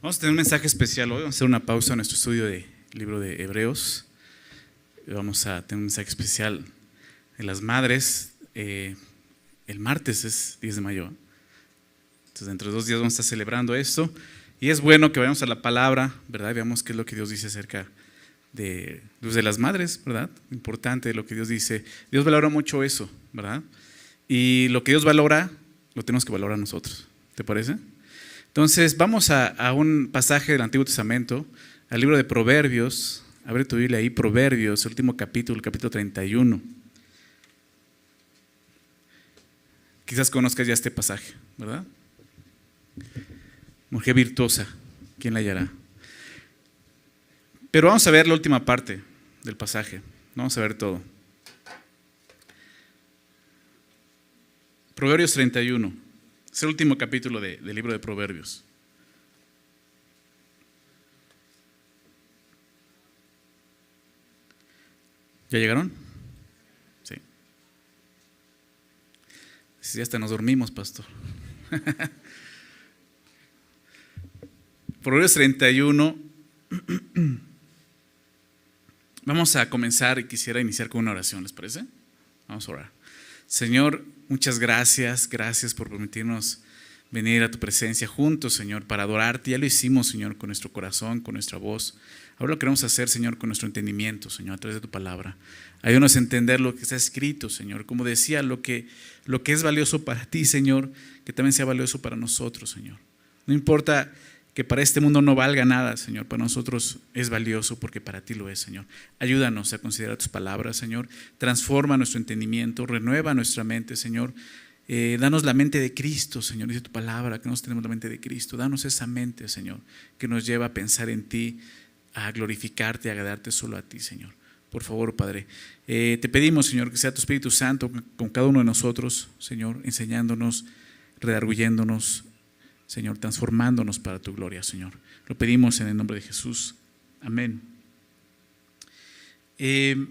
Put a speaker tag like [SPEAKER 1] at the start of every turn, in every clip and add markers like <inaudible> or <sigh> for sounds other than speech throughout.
[SPEAKER 1] Vamos a tener un mensaje especial hoy, vamos a hacer una pausa en nuestro estudio del libro de Hebreos. Vamos a tener un mensaje especial de las madres. Eh, el martes es 10 de mayo. Entonces, dentro de dos días vamos a estar celebrando esto. Y es bueno que vayamos a la palabra, ¿verdad? Veamos qué es lo que Dios dice acerca de, pues, de las madres, ¿verdad? Importante lo que Dios dice. Dios valora mucho eso, ¿verdad? Y lo que Dios valora, lo tenemos que valorar nosotros. ¿Te parece? Entonces, vamos a, un pasaje del Antiguo Testamento, al libro de Proverbios. Abre tu Biblia ahí, Proverbios, último capítulo, capítulo 31. Quizás conozcas ya este pasaje, ¿verdad? Mujer virtuosa, ¿quién la hallará? Pero vamos a ver la última parte del pasaje, vamos a ver todo. Proverbios 31, es el último capítulo del libro de Proverbios. ¿Ya llegaron? Sí. Si hasta nos dormimos, pastor. <laughs> Proverbios 31. <clears throat> Vamos a comenzar y quisiera iniciar con una oración, ¿les parece? Vamos a orar. Señor, muchas gracias, gracias por permitirnos venir a tu presencia juntos, Señor, para adorarte. Ya lo hicimos, Señor, con nuestro corazón, con nuestra voz. Ahora lo queremos hacer, Señor, con nuestro entendimiento, Señor, a través de tu palabra. Ayúdanos a entender lo que está escrito, Señor. Como decía, lo que, lo que es valioso para ti, Señor, que también sea valioso para nosotros, Señor. No importa que para este mundo no valga nada, Señor, para nosotros es valioso porque para ti lo es, Señor. Ayúdanos a considerar tus palabras, Señor. Transforma nuestro entendimiento, renueva nuestra mente, Señor. Eh, danos la mente de Cristo, Señor. Dice tu palabra que nos tenemos la mente de Cristo. Danos esa mente, Señor, que nos lleva a pensar en ti, a glorificarte, a agradarte solo a ti, Señor. Por favor, Padre. Eh, te pedimos, Señor, que sea tu Espíritu Santo con cada uno de nosotros, Señor, enseñándonos, redarguyéndonos, Señor, transformándonos para tu gloria, Señor. Lo pedimos en el nombre de Jesús. Amén. Eh,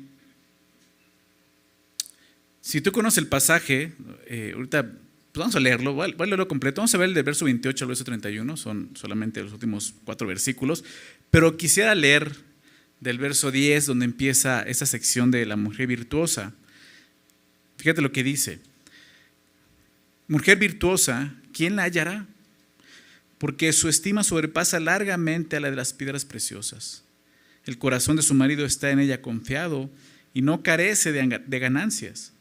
[SPEAKER 1] si tú conoces el pasaje, eh, ahorita pues vamos a leerlo, voy a leerlo completo. Vamos a ver el del verso 28 al verso 31, son solamente los últimos cuatro versículos. Pero quisiera leer del verso 10, donde empieza esa sección de la mujer virtuosa. Fíjate lo que dice. Mujer virtuosa, ¿quién la hallará? Porque su estima sobrepasa largamente a la de las piedras preciosas. El corazón de su marido está en ella confiado y no carece de ganancias.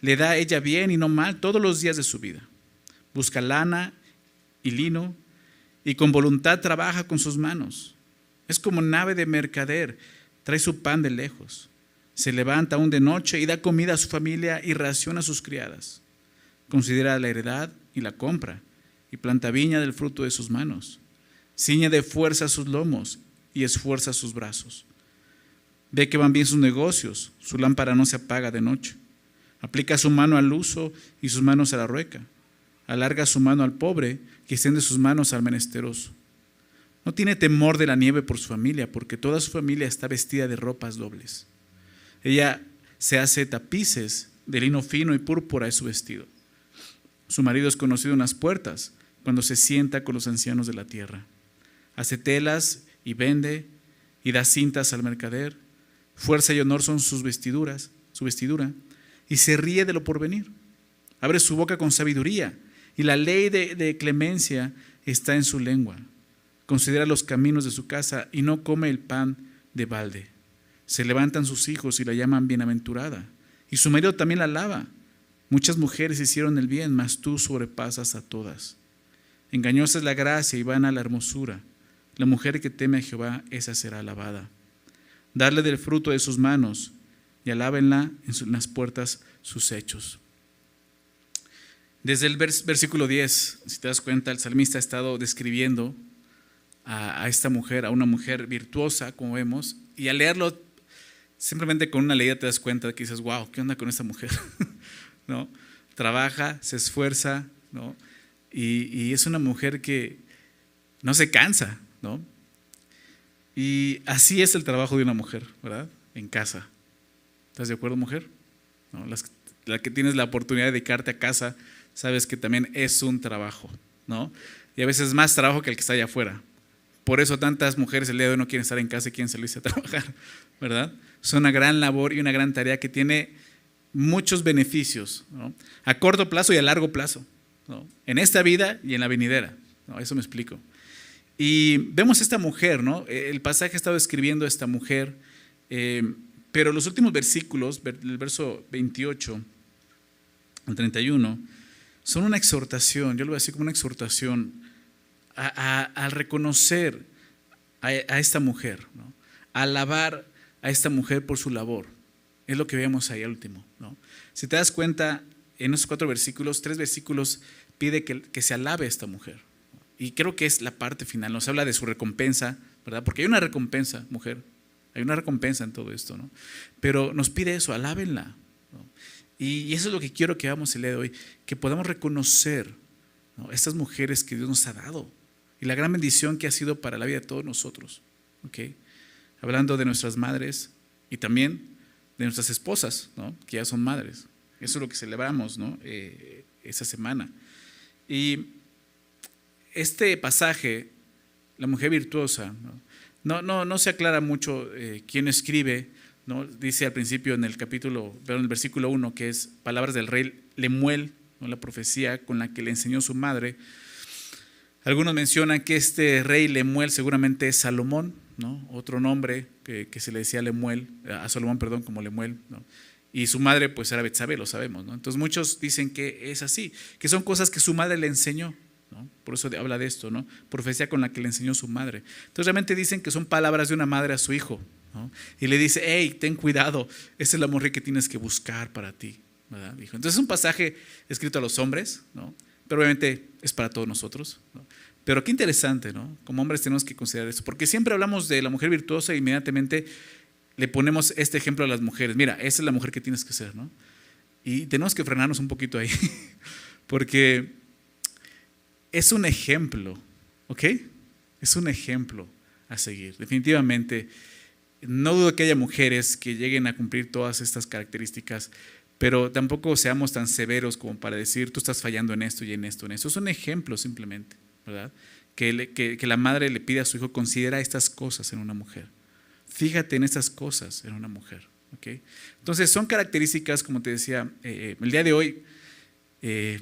[SPEAKER 1] Le da a ella bien y no mal todos los días de su vida. Busca lana y lino y con voluntad trabaja con sus manos. Es como nave de mercader, trae su pan de lejos. Se levanta aún de noche y da comida a su familia y raciona a sus criadas. Considera la heredad y la compra y planta viña del fruto de sus manos. Ciñe de fuerza sus lomos y esfuerza sus brazos. Ve que van bien sus negocios, su lámpara no se apaga de noche. Aplica su mano al uso y sus manos a la rueca. Alarga su mano al pobre y extiende sus manos al menesteroso. No tiene temor de la nieve por su familia, porque toda su familia está vestida de ropas dobles. Ella se hace tapices de lino fino y púrpura es su vestido. Su marido es conocido en las puertas cuando se sienta con los ancianos de la tierra. Hace telas y vende y da cintas al mercader. Fuerza y honor son sus vestiduras, su vestidura, y se ríe de lo porvenir. Abre su boca con sabiduría y la ley de, de clemencia está en su lengua. Considera los caminos de su casa y no come el pan de balde. Se levantan sus hijos y la llaman bienaventurada. Y su marido también la alaba. Muchas mujeres hicieron el bien, mas tú sobrepasas a todas. Engañosa es la gracia y vana la hermosura. La mujer que teme a Jehová, esa será alabada. Darle del fruto de sus manos y alábenla en las puertas sus hechos. Desde el versículo 10, si te das cuenta, el salmista ha estado describiendo a, esta mujer, a una mujer virtuosa, como vemos, y al leerlo, simplemente con una leída te das cuenta de que dices, wow, ¿qué onda con esta mujer? <laughs> ¿No? Trabaja, se esfuerza, ¿no? Y, es una mujer que no se cansa, ¿no? Y así es el trabajo de una mujer, ¿verdad? En casa. ¿Estás de acuerdo, mujer? la que tienes la oportunidad de dedicarte a casa, sabes que también es un trabajo, ¿no? Y a veces más trabajo que el que está allá afuera, Por eso tantas mujeres el día de hoy no quieren estar en casa y quieren salirse a trabajar, <laughs> ¿verdad? Es una gran labor y una gran tarea que tiene muchos beneficios, a corto plazo y a largo plazo, en esta vida y en la venidera. Eso me explico. Y vemos esta mujer, ¿no? El pasaje ha estado escribiendo esta mujer, eh, pero los últimos versículos, el verso 28 al 31, son una exhortación, yo lo voy a decir como una exhortación a, reconocer a, esta mujer, a alabar a esta mujer por su labor. Es lo que vemos ahí al último. ¿no? Si te das cuenta, en esos cuatro versículos, tres versículos pide que, se alabe a esta mujer. Y creo que es la parte final, nos habla de su recompensa, ¿verdad? Porque hay una recompensa, mujer, hay una recompensa en todo esto, ¿no? Pero nos pide eso, alábenla. Y eso es lo que quiero que hagamos el día de hoy, que podamos reconocer estas mujeres que Dios nos ha dado y la gran bendición que ha sido para la vida de todos nosotros. ¿ok? Hablando de nuestras madres y también de nuestras esposas, ¿no? que ya son madres. Eso es lo que celebramos. Eh, esa semana. Y este pasaje, la mujer virtuosa, no, no, no, se aclara mucho eh, quién escribe, dice al principio en el capítulo, en el versículo 1, que es palabras del rey Lemuel, la profecía con la que le enseñó su madre. Algunos mencionan que este rey Lemuel seguramente es Salomón, otro nombre que, se le decía Lemuel, a Salomón, perdón, como Lemuel. Y su madre pues era Betsabé, lo sabemos. ¿no? Entonces muchos dicen que es así, que son cosas que su madre le enseñó. Por eso habla de esto, ¿no? Profecía con la que le enseñó su madre. Entonces realmente dicen que son palabras de una madre a su hijo. Y le dice, hey, ten cuidado, esa es la mujer que tienes que buscar para ti. Dijo. Entonces es un pasaje escrito a los hombres, ¿no? pero obviamente es para todos nosotros. Pero qué interesante, ¿no? Como hombres tenemos que considerar eso, porque siempre hablamos de la mujer virtuosa e inmediatamente le ponemos este ejemplo a las mujeres. Mira, esa es la mujer que tienes que ser, ¿no? Y tenemos que frenarnos un poquito ahí, <laughs> porque es un ejemplo, ¿ok? Es un ejemplo a seguir. Definitivamente, no dudo que haya mujeres que lleguen a cumplir todas estas características, pero tampoco seamos tan severos como para decir, tú estás fallando en esto y en esto, en esto. Es un ejemplo simplemente, ¿verdad? Que, que, la madre le pide a su hijo, considera estas cosas en una mujer. Fíjate en estas cosas en una mujer. ¿ok? Entonces, son características, como te decía, eh, eh, el día de hoy eh,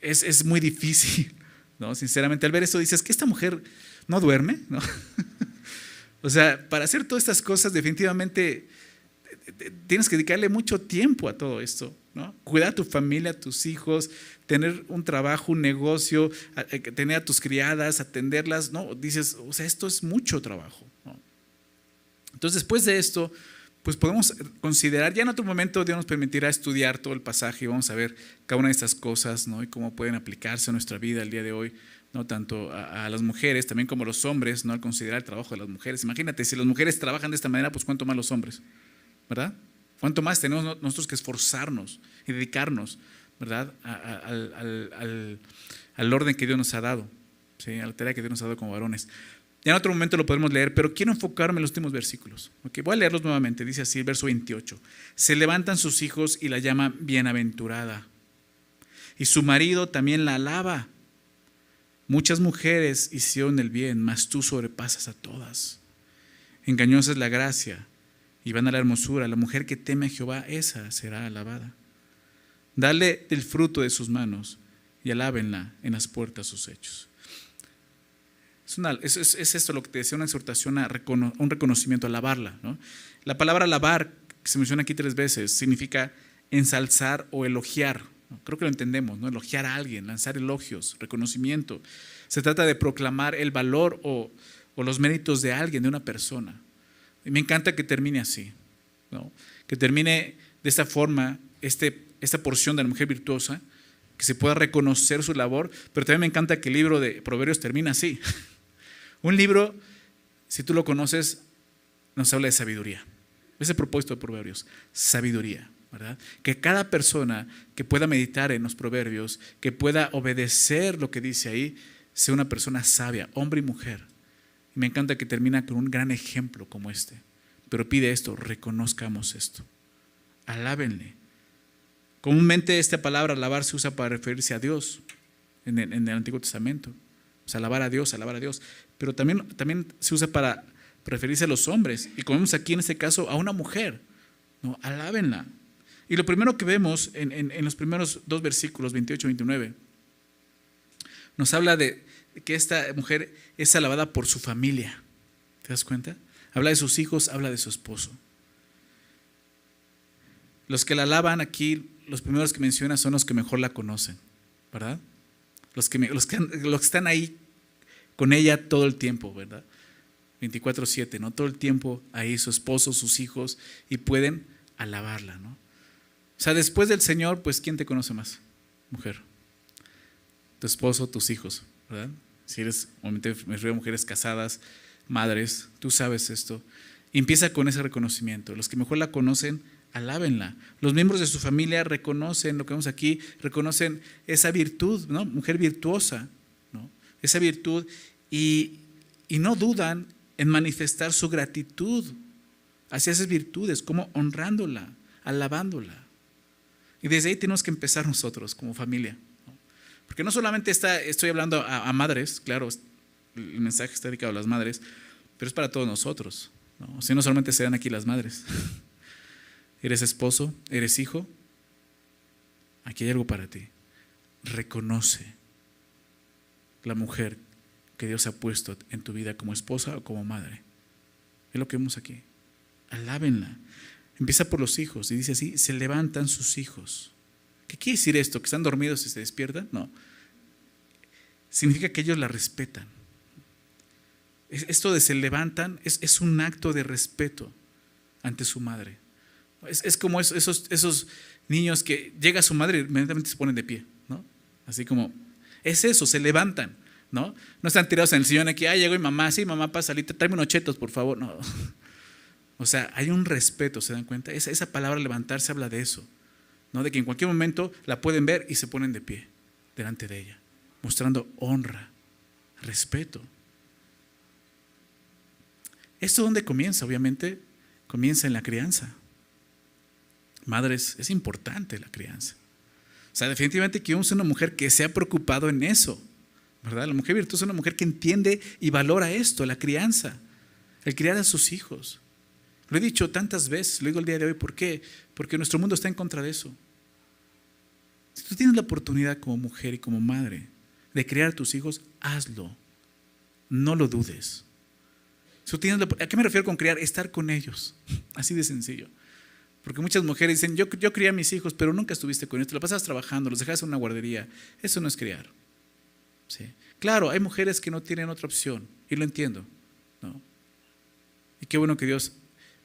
[SPEAKER 1] es, es, muy difícil <laughs> ¿no? Sinceramente, al ver eso dices que esta mujer no duerme, ¿no? <laughs> o sea, para hacer todas estas cosas definitivamente tienes que dedicarle mucho tiempo a todo esto, ¿no? Cuidar a tu familia, a tus hijos, tener un trabajo, un negocio, tener a tus criadas, atenderlas, ¿no? Dices, o sea, esto es mucho trabajo, Entonces, después de esto, pues podemos considerar, ya en otro momento Dios nos permitirá estudiar todo el pasaje y vamos a ver cada una de estas cosas, ¿no? Y cómo pueden aplicarse a nuestra vida el día de hoy, ¿no? Tanto a, las mujeres, también como a los hombres, ¿no? Al considerar el trabajo de las mujeres. Imagínate, si las mujeres trabajan de esta manera, pues cuánto más los hombres, ¿verdad? Cuánto más tenemos nosotros que esforzarnos y dedicarnos, ¿verdad? al, al, orden que Dios nos ha dado, ¿sí? A la tarea que Dios nos ha dado como varones. Ya en otro momento lo podemos leer, pero quiero enfocarme en los últimos versículos. Okay, voy a leerlos nuevamente. Dice así el verso 28. Se levantan sus hijos y la llaman bienaventurada. Y su marido también la alaba. Muchas mujeres hicieron el bien, mas tú sobrepasas a todas. Engañosa es la gracia y van a la hermosura. La mujer que teme a Jehová, esa será alabada. Dale del fruto de sus manos y alábenla en las puertas sus hechos. Es, es, esto lo que te decía, una exhortación a un reconocimiento, a alabarla. ¿no? La palabra alabar, que se menciona aquí tres veces, significa ensalzar o elogiar. Creo que lo entendemos, ¿no? elogiar a alguien, lanzar elogios, reconocimiento. Se trata de proclamar el valor o, o los méritos de alguien, de una persona. Y me encanta que termine así, ¿no? que termine de esta forma este, esta porción de la mujer virtuosa, que se pueda reconocer su labor, pero también me encanta que el libro de Proverbios termina así. <laughs> Un libro, si tú lo conoces, nos habla de sabiduría. Ese propósito de Proverbios, sabiduría. ¿verdad? Que cada persona que pueda meditar en los proverbios, que pueda obedecer lo que dice ahí, sea una persona sabia, hombre y mujer. Y me encanta que termina con un gran ejemplo como este. Pero pide esto, reconozcamos esto. Alábenle. Comúnmente esta palabra alabar se usa para referirse a Dios en el, en el Antiguo Testamento. O sea, alabar a Dios, alabar a Dios. pero también, también se usa para referirse a los hombres. Y como vemos aquí en este caso, a una mujer. ¿no? Alábenla. Y lo primero que vemos en, en los primeros dos versículos, 28 y 29, nos habla de que esta mujer es alabada por su familia. ¿Te das cuenta? Habla de sus hijos, habla de su esposo. Los que la alaban aquí, los primeros que menciona son los que mejor la conocen, ¿verdad? Los que, los que, que están ahí con ella todo el tiempo, ¿verdad? 24/7, ¿no? Todo el tiempo ahí su esposo, sus hijos, y pueden alabarla, ¿no? O sea, después del Señor, pues ¿quién te conoce más? Mujer. Tu esposo, tus hijos, ¿verdad? Si eres, obviamente me refiero a mujeres casadas, madres, tú sabes esto. Y empieza con ese reconocimiento. Los que mejor la conocen, alábenla. Los miembros de su familia reconocen lo que vemos aquí, reconocen esa virtud, ¿no? Mujer virtuosa, ¿no? Esa virtud y, y no dudan en manifestar su gratitud hacia esas virtudes, como honrándola, alabándola. Y desde ahí tenemos que empezar nosotros como familia. Porque no solamente está, estoy hablando a, madres, claro, el mensaje está dedicado a las madres, pero es para todos nosotros. ¿no? Si no solamente serán aquí las madres. <laughs> ¿Eres esposo? ¿Eres hijo? Aquí hay algo para ti. Reconoce la mujer que Dios ha puesto en tu vida como esposa o como madre. Es lo que vemos aquí. Alábenla. Empieza por los hijos y dice así, se levantan sus hijos. ¿Qué quiere decir esto? ¿Que están dormidos y se despiertan? No. Significa que ellos la respetan. Esto de se levantan es, un acto de respeto ante su madre. Es, como esos, esos, niños que llega su madre y inmediatamente se ponen de pie, ¿no? Así como, es eso, se levantan, ¿no? No están tirados en el sillón aquí, ah, llegó mi mamá, sí, mamá, pasa, tráeme unos chetos, por favor, no. <laughs> O sea, hay un respeto, ¿se dan cuenta? Esa, esa palabra levantarse habla de eso, ¿no? De que en cualquier momento la pueden ver y se ponen de pie delante de ella, mostrando honra, respeto. ¿Esto dónde comienza? Obviamente comienza en la crianza. Madres, es importante la crianza. O sea, definitivamente queremos una mujer que se ha preocupado en eso, ¿verdad? La mujer virtuosa es una mujer que entiende y valora esto, la crianza, el criar a sus hijos. Lo he dicho tantas veces, lo digo el día de hoy, ¿por qué? Porque nuestro mundo está en contra de eso. Si tú tienes la oportunidad como mujer y como madre de criar a tus hijos, hazlo. No lo dudes. ¿A qué me refiero con criar? Estar con ellos. <laughs> Así de sencillo. Porque muchas mujeres dicen, yo, yo crié a mis hijos, pero nunca estuviste con ellos, te la pasas trabajando, los dejas en una guardería. Eso no es criar. ¿Sí? Claro, hay mujeres que no tienen otra opción, y lo entiendo. ¿no? Y qué bueno que Dios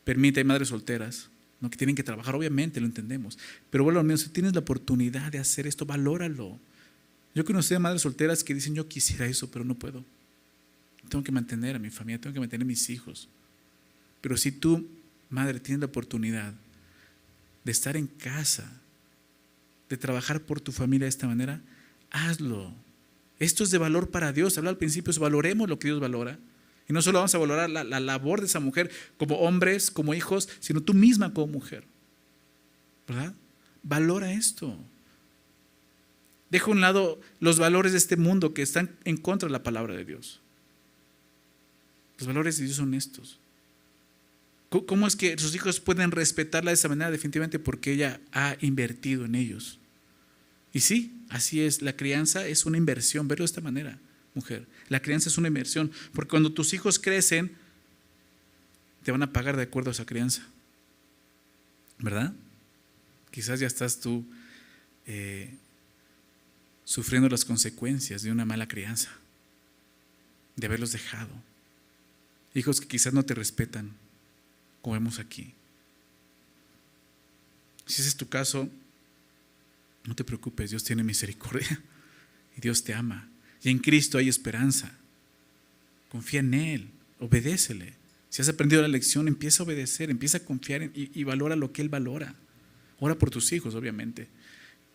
[SPEAKER 1] permite, hay madres solteras, que tienen que trabajar, obviamente, lo entendemos. Pero bueno, menos si tienes la oportunidad de hacer esto, valóralo. Yo conocí a madres solteras que dicen, yo quisiera eso, pero no puedo. Tengo que mantener a mi familia, tengo que mantener a mis hijos. Pero si tú, madre, tienes la oportunidad de estar en casa, de trabajar por tu familia de esta manera, hazlo. Esto es de valor para Dios. Habla al principio, valoremos lo que Dios valora. Y no solo vamos a valorar la, la, labor de esa mujer como hombres, como hijos, sino tú misma como mujer. ¿Verdad? Valora esto. Deja a un lado los valores de este mundo que están en contra de la palabra de Dios. Los valores de Dios son estos. ¿Cómo es que sus hijos pueden respetarla de esa manera? Definitivamente porque ella ha invertido en ellos. Y sí, así es, la crianza es una inversión, verlo de esta manera, mujer. La crianza es una inversión, porque cuando tus hijos crecen, te van a pagar de acuerdo a esa crianza. ¿Verdad? Quizás ya estás tú eh, sufriendo las consecuencias de una mala crianza, de haberlos dejado. Hijos que quizás no te respetan, como vemos aquí. Si ese es tu caso, no te preocupes, Dios tiene misericordia y Dios te ama. Y en Cristo hay esperanza. Confía en Él, obedécele. Si has aprendido la lección, empieza a obedecer, empieza a confiar y, y valora lo que Él valora. Ora por tus hijos, obviamente.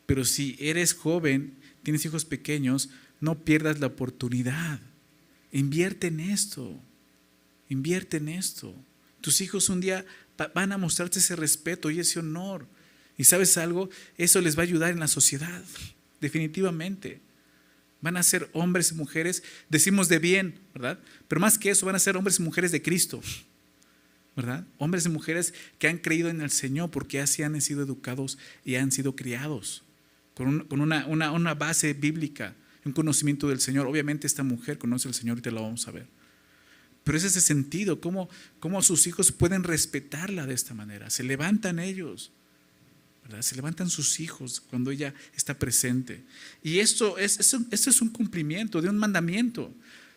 [SPEAKER 1] Pero si eres joven, tienes hijos pequeños, no pierdas la oportunidad. Invierte en esto. Invierte en esto. Tus hijos un día van a mostrarte ese respeto y ese honor. Y sabes algo, eso les va a ayudar en la sociedad, definitivamente. Van a ser hombres y mujeres, decimos de bien, ¿verdad? Pero más que eso, van a ser hombres y mujeres de Cristo, ¿verdad? Hombres y mujeres que han creído en el Señor porque así han sido educados y han sido criados, con, una, una, base bíblica, un conocimiento del Señor. Obviamente esta mujer conoce al Señor y te lo vamos a ver. Pero es ese sentido, cómo, cómo sus hijos pueden respetarla de esta manera. Se levantan ellos, ¿verdad? Se levantan sus hijos cuando ella está presente. Y esto es, esto, es un cumplimiento de un mandamiento.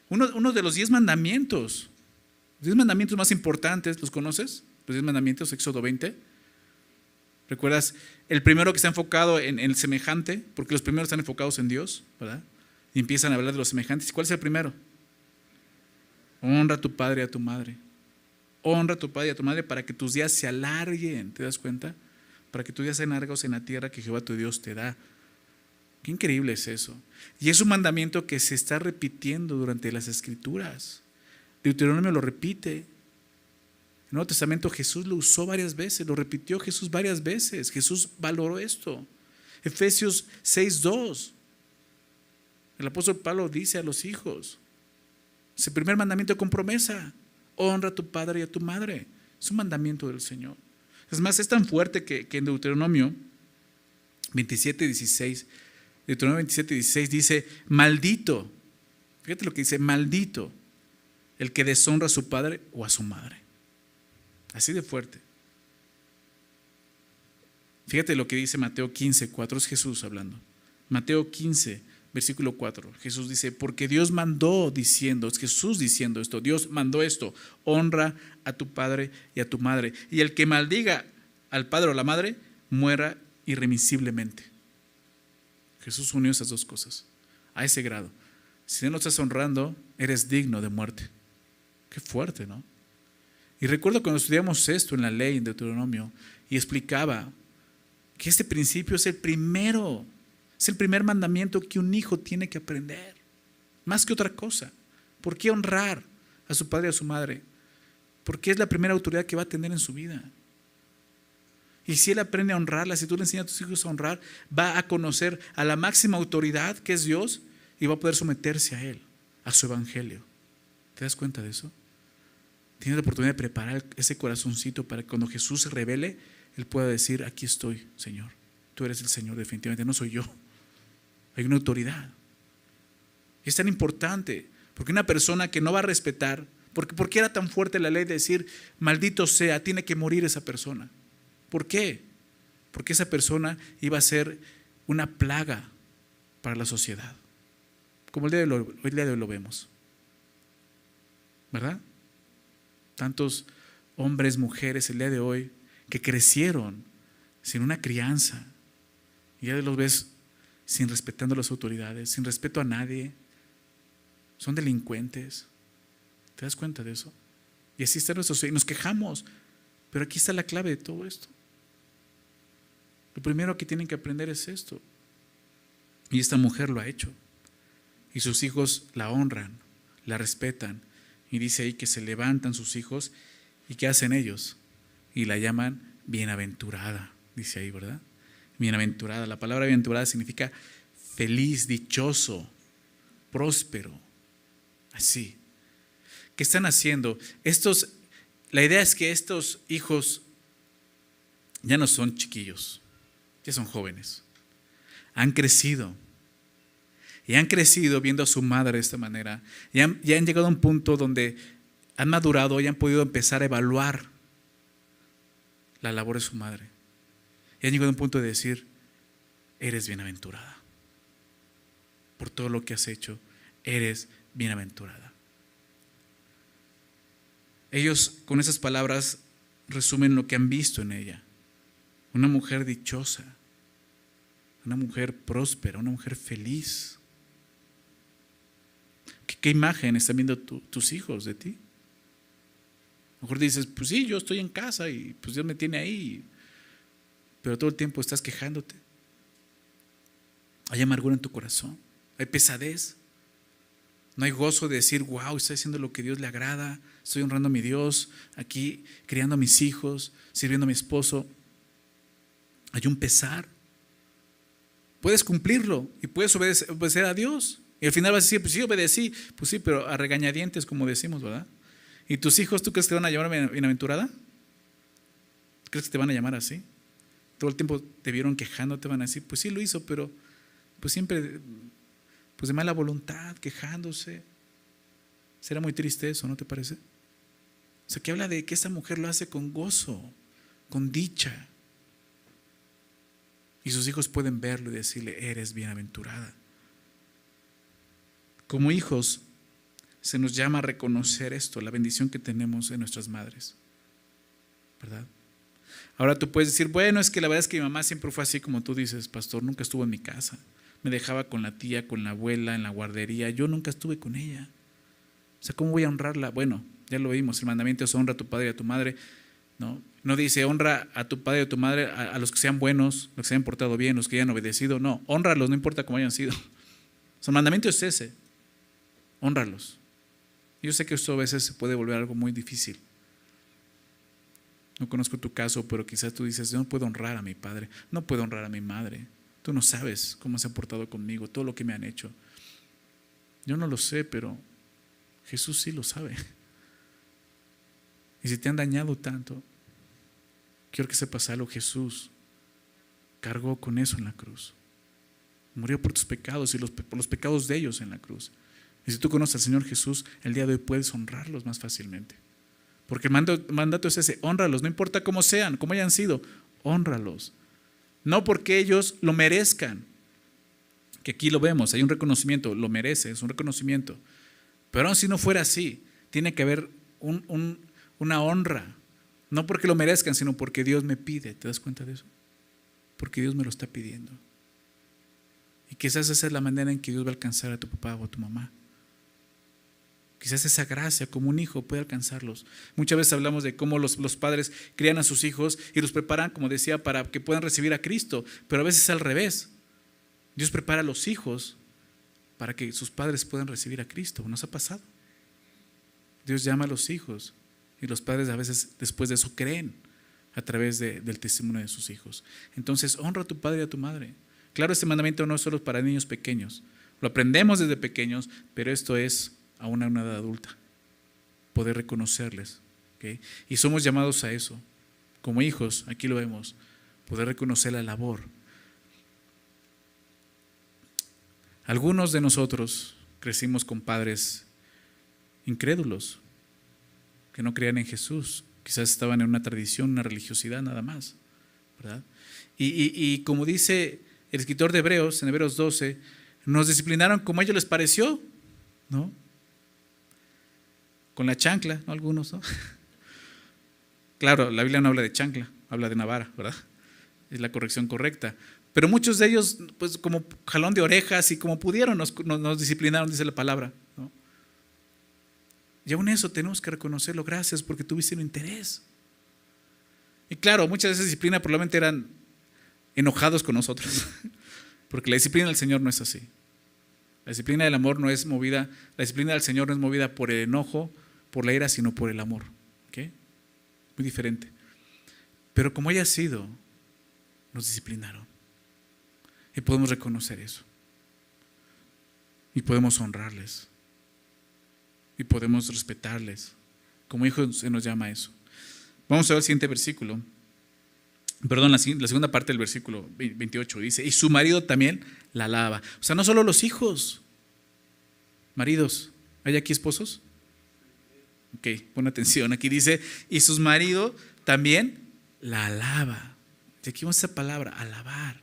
[SPEAKER 1] Uno, de los diez mandamientos, diez mandamientos más importantes, ¿los conoces? Los diez mandamientos, Éxodo 20. ¿Recuerdas? El primero que está enfocado en, en, el semejante, porque los primeros están enfocados en Dios, ¿verdad? Y empiezan a hablar de los semejantes. ¿Cuál es el primero? Honra a tu padre y a tu madre. Honra a tu padre y a tu madre para que tus días se alarguen. ¿Te das cuenta? Para que tus días sean largos en la tierra que Jehová tu Dios te da. Qué increíble es eso. Y es un mandamiento que se está repitiendo durante las escrituras. Deuteronomio lo repite. El Nuevo Testamento Jesús lo usó varias veces, lo repitió Jesús varias veces. Jesús valoró esto. Efesios 6.2. El apóstol Pablo dice a los hijos, es el primer mandamiento con promesa. Honra a tu padre y a tu madre. Es un mandamiento del Señor. Es más, es tan fuerte que, en Deuteronomio 27, 16, Deuteronomio 27, 16 dice, maldito, fíjate lo que dice, maldito el que deshonra a su padre o a su madre. Así de fuerte. Fíjate lo que dice Mateo 15, 4, es Jesús hablando. Mateo 15, versículo 4. Jesús dice, porque Dios mandó diciendo, es Jesús diciendo esto, Dios mandó esto, honra a tu padre y a tu madre. Y el que maldiga al padre o la madre, muera irremisiblemente. Jesús unió esas dos cosas a ese grado. Si no estás honrando, eres digno de muerte. Qué fuerte, ¿no? Y recuerdo cuando estudiamos esto en la ley, en Deuteronomio, y explicaba que este principio es el primero es el primer mandamiento que un hijo tiene que aprender, más que otra cosa. ¿Por qué honrar a su padre y a su madre? Porque es la primera autoridad que va a tener en su vida. Y si él aprende a honrarla, si tú le enseñas a tus hijos a honrar, va a conocer a la máxima autoridad que es Dios y va a poder someterse a Él, a su evangelio. ¿Te das cuenta de eso? Tienes la oportunidad de preparar ese corazoncito para que cuando Jesús se revele, Él pueda decir, aquí estoy, Señor. Tú eres el Señor definitivamente, no soy yo. Hay una autoridad. Es tan importante, porque una persona que no va a respetar, porque, ¿por qué era tan fuerte la ley de decir, maldito sea, tiene que morir esa persona? ¿Por qué? Porque esa persona iba a ser una plaga para la sociedad, como el día de hoy, el día de hoy lo vemos. ¿Verdad? Tantos hombres, mujeres el día de hoy que crecieron sin una crianza, y ya los ves sin respetando a las autoridades, sin respeto a nadie. Son delincuentes. ¿Te das cuenta de eso? Y así está nuestro Y nos quejamos. Pero aquí está la clave de todo esto. Lo primero que tienen que aprender es esto. Y esta mujer lo ha hecho. Y sus hijos la honran, la respetan. Y dice ahí que se levantan sus hijos. ¿Y qué hacen ellos? Y la llaman bienaventurada, dice ahí, ¿verdad? Bienaventurada. La palabra bienaventurada significa feliz, dichoso, próspero. Así. ¿Qué están haciendo? Estos, la idea es que estos hijos ya no son chiquillos, ya son jóvenes. Han crecido. Y han crecido viendo a su madre de esta manera. Y han, han llegado a un punto donde han madurado y han podido empezar a evaluar la labor de su madre. Y han llegado a un punto de decir, eres bienaventurada. Por todo lo que has hecho, eres bienaventurada. Ellos con esas palabras resumen lo que han visto en ella. Una mujer dichosa, una mujer próspera, una mujer feliz. ¿Qué, imagen están viendo tus hijos de ti? A lo mejor dices, pues sí, yo estoy en casa y pues Dios me tiene ahí pero todo el tiempo estás quejándote. Hay amargura en tu corazón, hay pesadez. No hay gozo de decir, wow, estoy haciendo lo que Dios le agrada, estoy honrando a mi Dios, aquí criando a mis hijos, sirviendo a mi esposo. Hay un pesar. Puedes cumplirlo y puedes obedecer a Dios, Y al final vas a decir, pues sí, obedecí. Pues sí, pero a regañadientes, como decimos, ¿verdad? ¿Y tus hijos, tú crees que te van a llamar bienaventurada? ¿Crees que te van a llamar así? Todo el tiempo te vieron quejando, te van a decir, pues sí lo hizo, pero pues siempre, pues de mala voluntad, quejándose. Será muy triste eso, ¿no te parece? O sea, que habla de que esa mujer lo hace con gozo, con dicha. Y sus hijos pueden verlo y decirle, eres bienaventurada. Como hijos, se nos llama a reconocer esto, la bendición que tenemos en nuestras madres. ¿Verdad? Ahora tú puedes decir, bueno, es que la verdad es que mi mamá siempre fue así como tú dices, pastor, nunca estuvo en mi casa. Me dejaba con la tía, con la abuela, en la guardería. Yo nunca estuve con ella. O sea, ¿cómo voy a honrarla? Bueno, ya lo vimos, el mandamiento es honra a tu padre y a tu madre. No, no dice honra a tu padre y a tu madre, a, los que sean buenos, los que se hayan portado bien, los que hayan obedecido. No, honralos, no importa cómo hayan sido. O el mandamiento es ese, honralos. Yo sé que esto a veces se puede volver algo muy difícil. No conozco tu caso, pero quizás tú dices, yo no puedo honrar a mi padre, no puedo honrar a mi madre. Tú no sabes cómo se ha portado conmigo, todo lo que me han hecho. Yo no lo sé, pero Jesús sí lo sabe. Y si te han dañado tanto, quiero que sepas algo, Jesús cargó con eso en la cruz. Murió por tus pecados y los, por los pecados de ellos en la cruz. Y si tú conoces al Señor Jesús, el día de hoy puedes honrarlos más fácilmente. Porque el mandato, es ese, honralos, no importa cómo sean, cómo hayan sido, honralos. No porque ellos lo merezcan, que aquí lo vemos, hay un reconocimiento, lo merece, es un reconocimiento. Pero aun si no fuera así, tiene que haber una honra, no porque lo merezcan, sino porque Dios me pide, ¿te das cuenta de eso? Porque Dios me lo está pidiendo. Y quizás esa es la manera en que Dios va a alcanzar a tu papá o a tu mamá. Quizás esa gracia como un hijo puede alcanzarlos. Muchas veces hablamos de cómo los, padres crían a sus hijos y los preparan, como decía, para que puedan recibir a Cristo, pero a veces es al revés. Dios prepara a los hijos para que sus padres puedan recibir a Cristo. ¿Nos ha pasado? Dios llama a los hijos y los padres a veces después de eso creen a través del testimonio de sus hijos. Entonces, honra a tu padre y a tu madre. Claro, este mandamiento no es solo para niños pequeños. Lo aprendemos desde pequeños, pero esto es a una, edad adulta, poder reconocerles. Y somos llamados a eso, como hijos, aquí lo vemos, poder reconocer la labor. Algunos de nosotros crecimos con padres incrédulos, que no creían en Jesús, quizás estaban en una tradición, una religiosidad nada más. ¿verdad? Y, y como dice el escritor de Hebreos, en Hebreos 12, nos disciplinaron como a ellos les pareció, ¿no? Con la chancla, ¿no? Algunos, ¿no? <laughs> Claro, la Biblia no habla de chancla, habla de navara, ¿verdad? Es la corrección correcta. Pero muchos de ellos, pues como jalón de orejas y como pudieron, nos, disciplinaron, dice la palabra. Y aún eso tenemos que reconocerlo. Gracias porque tuviste un interés. Y claro, muchas de esas disciplinas probablemente eran enojados con nosotros. <laughs> Porque la disciplina del Señor no es así. La disciplina del amor no es movida, la disciplina del Señor no es movida por el enojo, por la ira, sino por el amor. Muy diferente. Pero como haya sido, nos disciplinaron. Y podemos reconocer eso. Y podemos honrarles. Y podemos respetarles. Como hijos se nos llama eso. Vamos a ver el siguiente versículo. Perdón, la, la segunda parte del versículo 28 dice, y su marido también la alaba. O sea, no solo los hijos, maridos. ¿Hay aquí esposos? Ok, pon atención. Aquí dice, y sus maridos también la alaba. De aquí vamos esa palabra, alabar,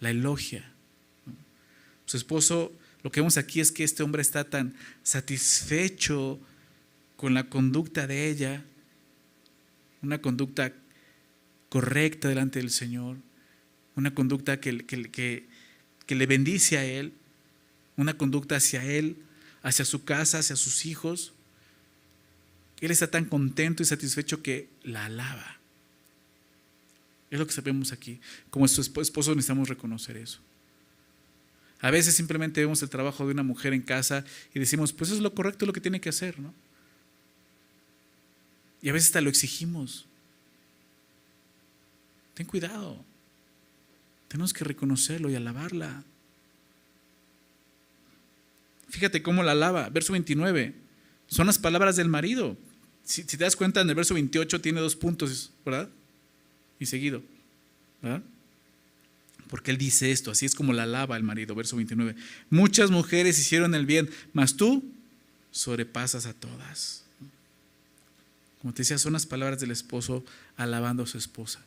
[SPEAKER 1] la elogia. Su esposo, lo que vemos aquí es que este hombre está tan satisfecho con la conducta de ella, una conducta correcta delante del Señor, una conducta que, le bendice a Él, una conducta hacia Él, hacia su casa, hacia sus hijos. Él está tan contento y satisfecho que la alaba. Es lo que sabemos aquí. Como su esposo necesitamos reconocer eso. A veces simplemente vemos el trabajo de una mujer en casa y decimos, pues eso es lo correcto, lo que tiene que hacer, ¿no? Y a veces hasta lo exigimos. Ten cuidado. Tenemos que reconocerlo y alabarla. fíjate cómo la alaba. Verso 29, son las palabras del marido. Si, te das cuenta, en el verso 28 tiene dos puntos, ¿verdad? Y seguido, ¿verdad? Porque él dice esto, así es como la alaba el marido, verso 29. Muchas mujeres hicieron el bien, mas tú sobrepasas a todas. Como te decía, son las palabras del esposo alabando a su esposa.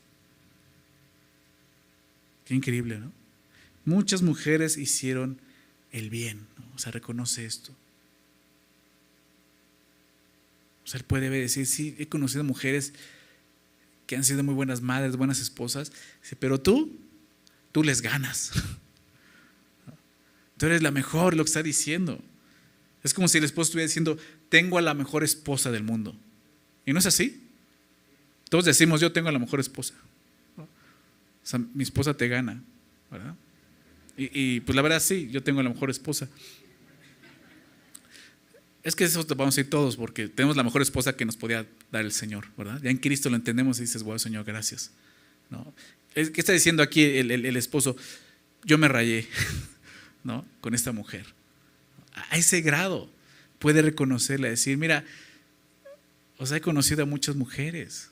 [SPEAKER 1] Qué increíble, ¿no? Muchas mujeres hicieron el bien, o sea, reconoce esto. O sea, él puede decir, sí, he conocido mujeres que han sido muy buenas madres, buenas esposas, pero tú, tú les ganas. <laughs> Tú eres la mejor, lo que está diciendo. Es como si el esposo estuviera diciendo, tengo a la mejor esposa del mundo. ¿Y no es así? Todos decimos, yo tengo a la mejor esposa. O sea, mi esposa te gana. Y, y, pues la verdad sí, yo tengo a la mejor esposa. Es que eso vamos a decir todos, porque tenemos la mejor esposa que nos podía dar el Señor, ¿verdad? Ya en Cristo lo entendemos y dices, bueno, Señor, gracias. ¿No? ¿Qué está diciendo aquí el, esposo? Yo me rayé, <laughs> ¿no? Con esta mujer. A ese grado puede reconocerla, decir, mira, o sea, he conocido a muchas mujeres,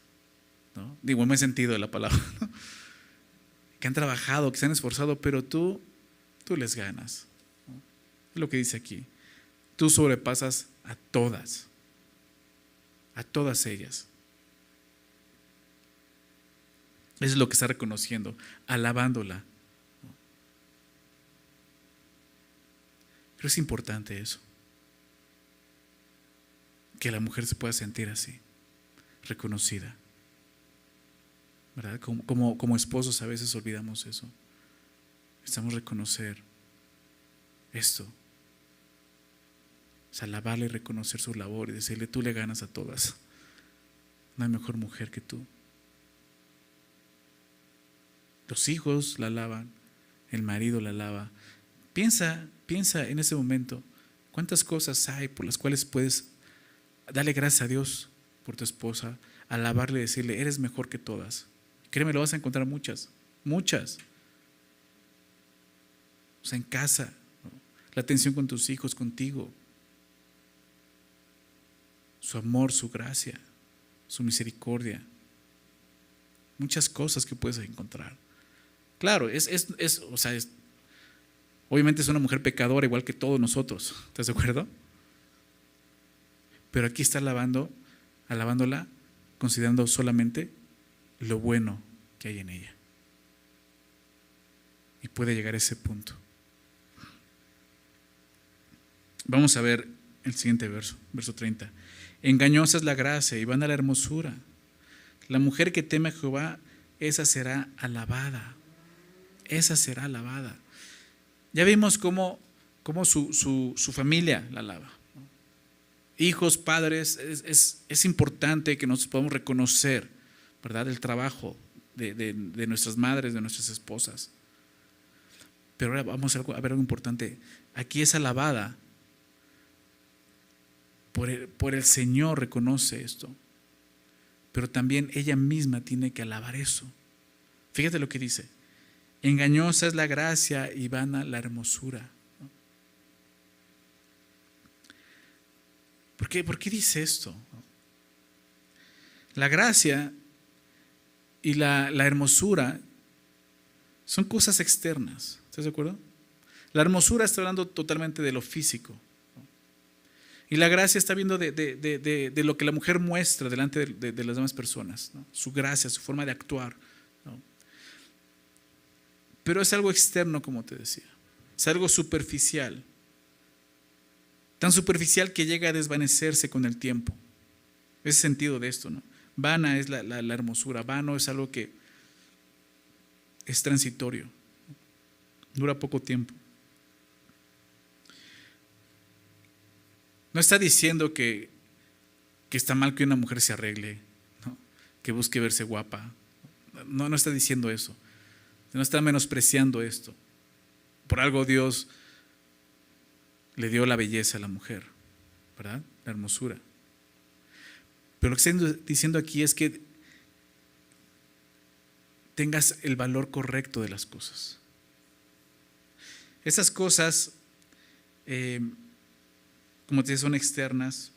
[SPEAKER 1] ¿no? Digo, en buen sentido de la palabra, <laughs> que han trabajado, que se han esforzado, pero tú, tú les ganas. Es lo que dice aquí. Tú sobrepasas a todas, a todas ellas. Eso es lo que está reconociendo, alabándola. Pero es importante eso que la mujer se pueda sentir así, reconocida. ¿Verdad? Como, como, como esposos a veces olvidamos eso. Necesitamos reconocer esto. Sea, alabarle y reconocer su labor y decirle, tú le ganas a todas. No hay mejor mujer que tú. Los hijos la alaban, el marido la alaba. Piensa, piensa en ese momento, ¿cuántas cosas hay por las cuales puedes Dale gracias a Dios por tu esposa, alabarle y decirle, eres mejor que todas. Créeme, lo vas a encontrar muchas, muchas. O sea, en casa, la atención con tus hijos, contigo. Su amor, su gracia, su misericordia. Muchas cosas que puedes encontrar. Claro, es, es, es o sea, obviamente es una mujer pecadora igual que todos nosotros. ¿Estás de acuerdo? Pero aquí está alabando, alabándola, considerando solamente lo bueno que hay en ella. Y puede llegar a ese punto. Vamos a ver el siguiente verso, verso 30. Engañosa es la gracia y van a la hermosura. La mujer que teme a Jehová, esa será alabada. Esa será alabada. Ya vimos cómo, cómo su, su, familia la alaba hijos, padres, es, importante que nos podamos reconocer, ¿verdad? El trabajo de, nuestras madres, de nuestras esposas. Pero ahora vamos a ver algo importante. Aquí es alabada. Por el, Señor reconoce esto. Pero también ella misma tiene que alabar eso. Fíjate lo que dice. Engañosa es la gracia y vana la hermosura. ¿Por qué, ¿Por qué dice esto? La gracia y la, la, hermosura son cosas externas. ¿Estás de acuerdo? La hermosura está hablando totalmente de lo físico. Y la gracia está viendo de, de, de, de lo que la mujer muestra delante de, las demás personas. Su gracia, su forma de actuar. Pero es algo externo, como te decía. Es algo superficial tan superficial que llega a desvanecerse con el tiempo. Ese sentido de esto, ¿no? Vana es la, hermosura, vano es algo que es transitorio, dura poco tiempo. No está diciendo que, que está mal que una mujer se arregle, que busque verse guapa. No, no está diciendo eso. No está menospreciando esto. Por algo Dios le dio la belleza a la mujer, ¿verdad? La hermosura. Pero lo que estoy diciendo aquí es que tengas el valor correcto de las cosas. Esas cosas, eh, como te son externas.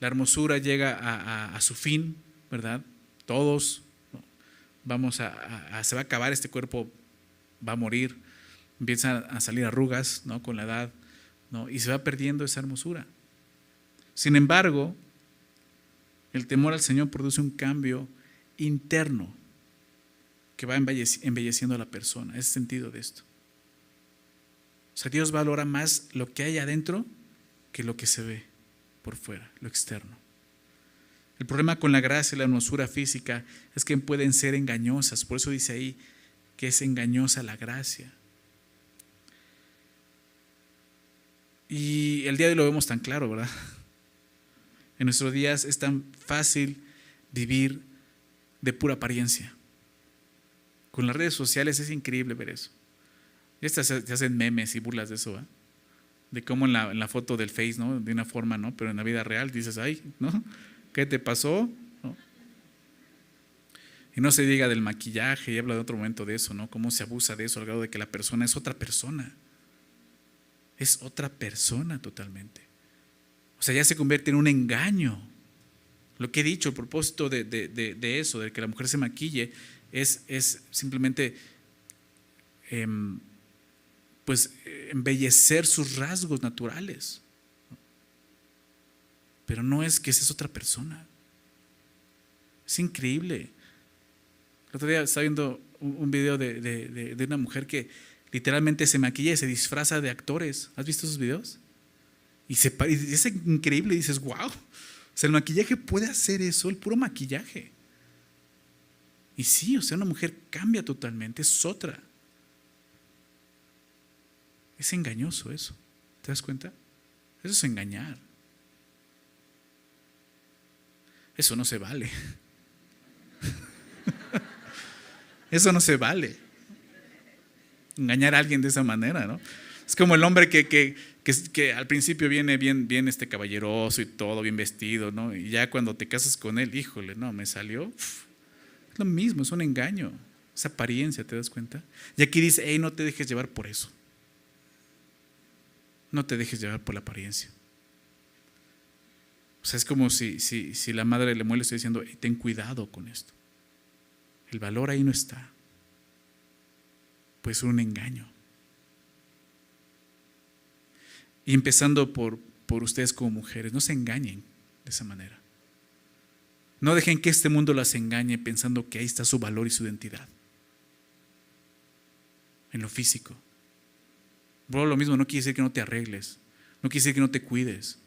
[SPEAKER 1] La hermosura llega a, su fin, ¿verdad? Todos vamos a, se va a acabar este cuerpo, va a morir, empiezan a salir arrugas, ¿no? Con la edad, ¿no? Y se va perdiendo esa hermosura. Sin embargo, el temor al Señor produce un cambio interno que va embelleciendo a la persona. Es el sentido de esto. O sea, Dios valora más lo que hay adentro que lo que se ve por fuera, lo externo. El problema con la gracia y la hermosura física es que pueden ser engañosas. Por eso dice ahí que es engañosa la gracia. Y el día de hoy lo vemos tan claro, ¿verdad? En nuestros días es tan fácil vivir de pura apariencia. Con las redes sociales es increíble ver eso. Ya se, hacen memes y burlas de eso, De cómo en la, foto del Face, ¿no? De una forma, ¿no? Pero en la vida real dices, ay, ¿no? ¿Qué te pasó? Y no se diga del maquillaje, y habla de otro momento de eso, ¿no? Cómo se abusa de eso al grado de que la persona es otra persona. Es otra persona totalmente. O sea, ya se convierte en un engaño. Lo que he dicho, el propósito de, eso, de que la mujer se maquille, es, es simplemente em, pues embellecer sus rasgos naturales. Pero no es que esa es otra persona. Es increíble. El otro día estaba viendo un, video de, de, una mujer que literalmente se maquilla y se disfraza de actores. ¿Has visto esos videos? Y, se, y es increíble y dices, wow. O sea, el maquillaje puede hacer eso, el puro maquillaje. Y sí, o sea, una mujer cambia totalmente, es otra. Es engañoso eso. ¿Te das cuenta? Eso es engañar. Eso no se vale. <laughs> Eso no se vale. Engañar a alguien de esa manera, ¿no? Es como el hombre que, que, que, al principio viene bien, bien este caballeroso y todo, bien vestido, ¿no? Y ya cuando te casas con él, híjole, no, me salió lo mismo, es un engaño. Esa apariencia, ¿te das cuenta? Y aquí dice, hey, no te dejes llevar por eso. No te dejes llevar por la apariencia. O sea, es como si, si, si la madre le muele, estoy diciendo, ten cuidado con esto. El valor ahí no está. Pues un engaño. Y empezando por, por ustedes como mujeres, no se engañen de esa manera. No dejen que este mundo las engañe pensando que ahí está su valor y su identidad. En lo físico. Lo mismo no quiere decir que no te arregles. No quiere decir que no te cuides.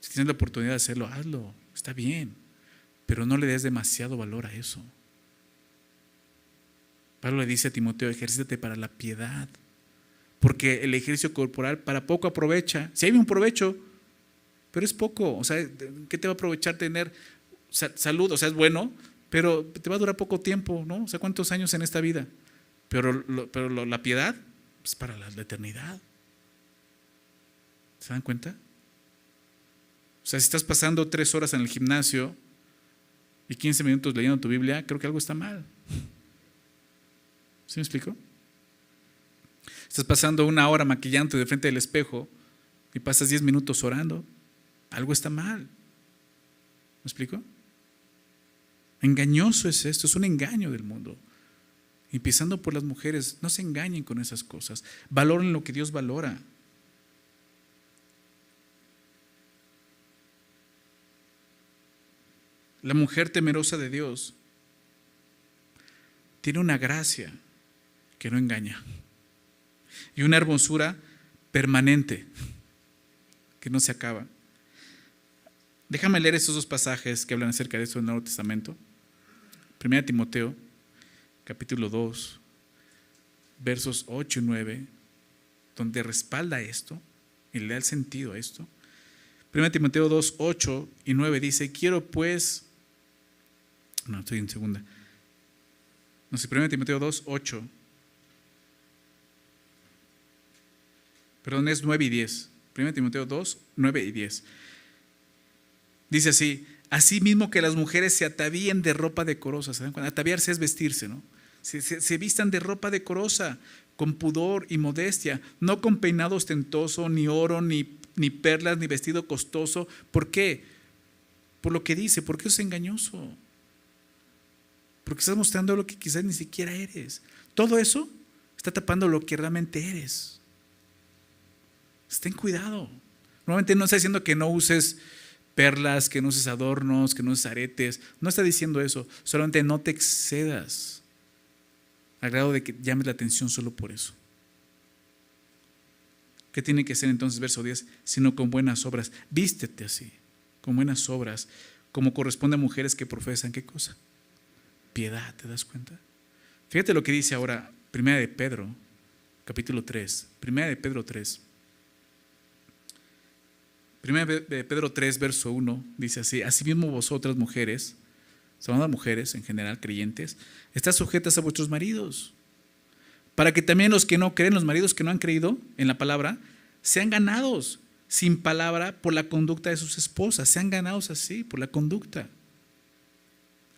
[SPEAKER 1] Si tienes la oportunidad de hacerlo, hazlo. Está bien. Pero no le des demasiado valor a eso. Pablo le dice a Timoteo, ejércite para la piedad. Porque el ejercicio corporal para poco aprovecha. Si hay un provecho, pero es poco. O sea, ¿qué te va a aprovechar tener salud? O sea, es bueno, pero te va a durar poco tiempo, ¿no? O sea, ¿cuántos años en esta vida? Pero, pero la piedad es para la, eternidad. ¿Se dan cuenta? O sea, si estás pasando tres horas en el gimnasio y 15 minutos leyendo tu Biblia, creo que algo está mal. ¿Sí me explico? Estás pasando una hora maquillando de frente del espejo y pasas 10 minutos orando. Algo está mal. ¿Me explico? Engañoso es esto, es un engaño del mundo. Empezando por las mujeres, no se engañen con esas cosas. Valoren lo que Dios valora. La mujer temerosa de Dios tiene una gracia que no engaña y una hermosura permanente que no se acaba. Déjame leer estos dos pasajes que hablan acerca de esto en el Nuevo Testamento. Primera Timoteo, capítulo 2, versos 8 y 9, donde respalda esto y le da el sentido a esto. Primera Timoteo 2, 8 y 9 dice, quiero pues, no, estoy en segunda. No sé, Primera Timoteo 2, 8. Perdón, es 9 y 10. Primera Timoteo 2, 9 y 10. Dice así, así mismo que las mujeres se atavíen de ropa decorosa, ¿se dan Ataviarse es vestirse, ¿no? Se, vistan de ropa decorosa, con pudor y modestia, no con peinado ostentoso, ni oro, ni, ni perlas, ni vestido costoso. ¿Por qué? Por lo que dice, porque es engañoso. Porque estás mostrando lo que quizás ni siquiera eres. Todo eso está tapando lo que realmente eres. Ten cuidado. Normalmente no está diciendo que no uses perlas, que no uses adornos, que no uses aretes. No está diciendo eso. Solamente no te excedas al grado de que llames la atención solo por eso. ¿Qué tiene que ser entonces, verso 10? Sino con buenas obras. Vístete así, con buenas obras, como corresponde a mujeres que profesan qué cosa? Piedad, ¿te das cuenta? Fíjate lo que dice ahora, primera de Pedro, capítulo 3. Primera de Pedro 3. Primera de Pedro 3, verso 1, dice así, asimismo vosotras mujeres, son las mujeres en general, creyentes, están sujetas a vuestros maridos, para que también los que no creen, los maridos que no han creído en la palabra, sean ganados sin palabra por la conducta de sus esposas, sean ganados así por la conducta,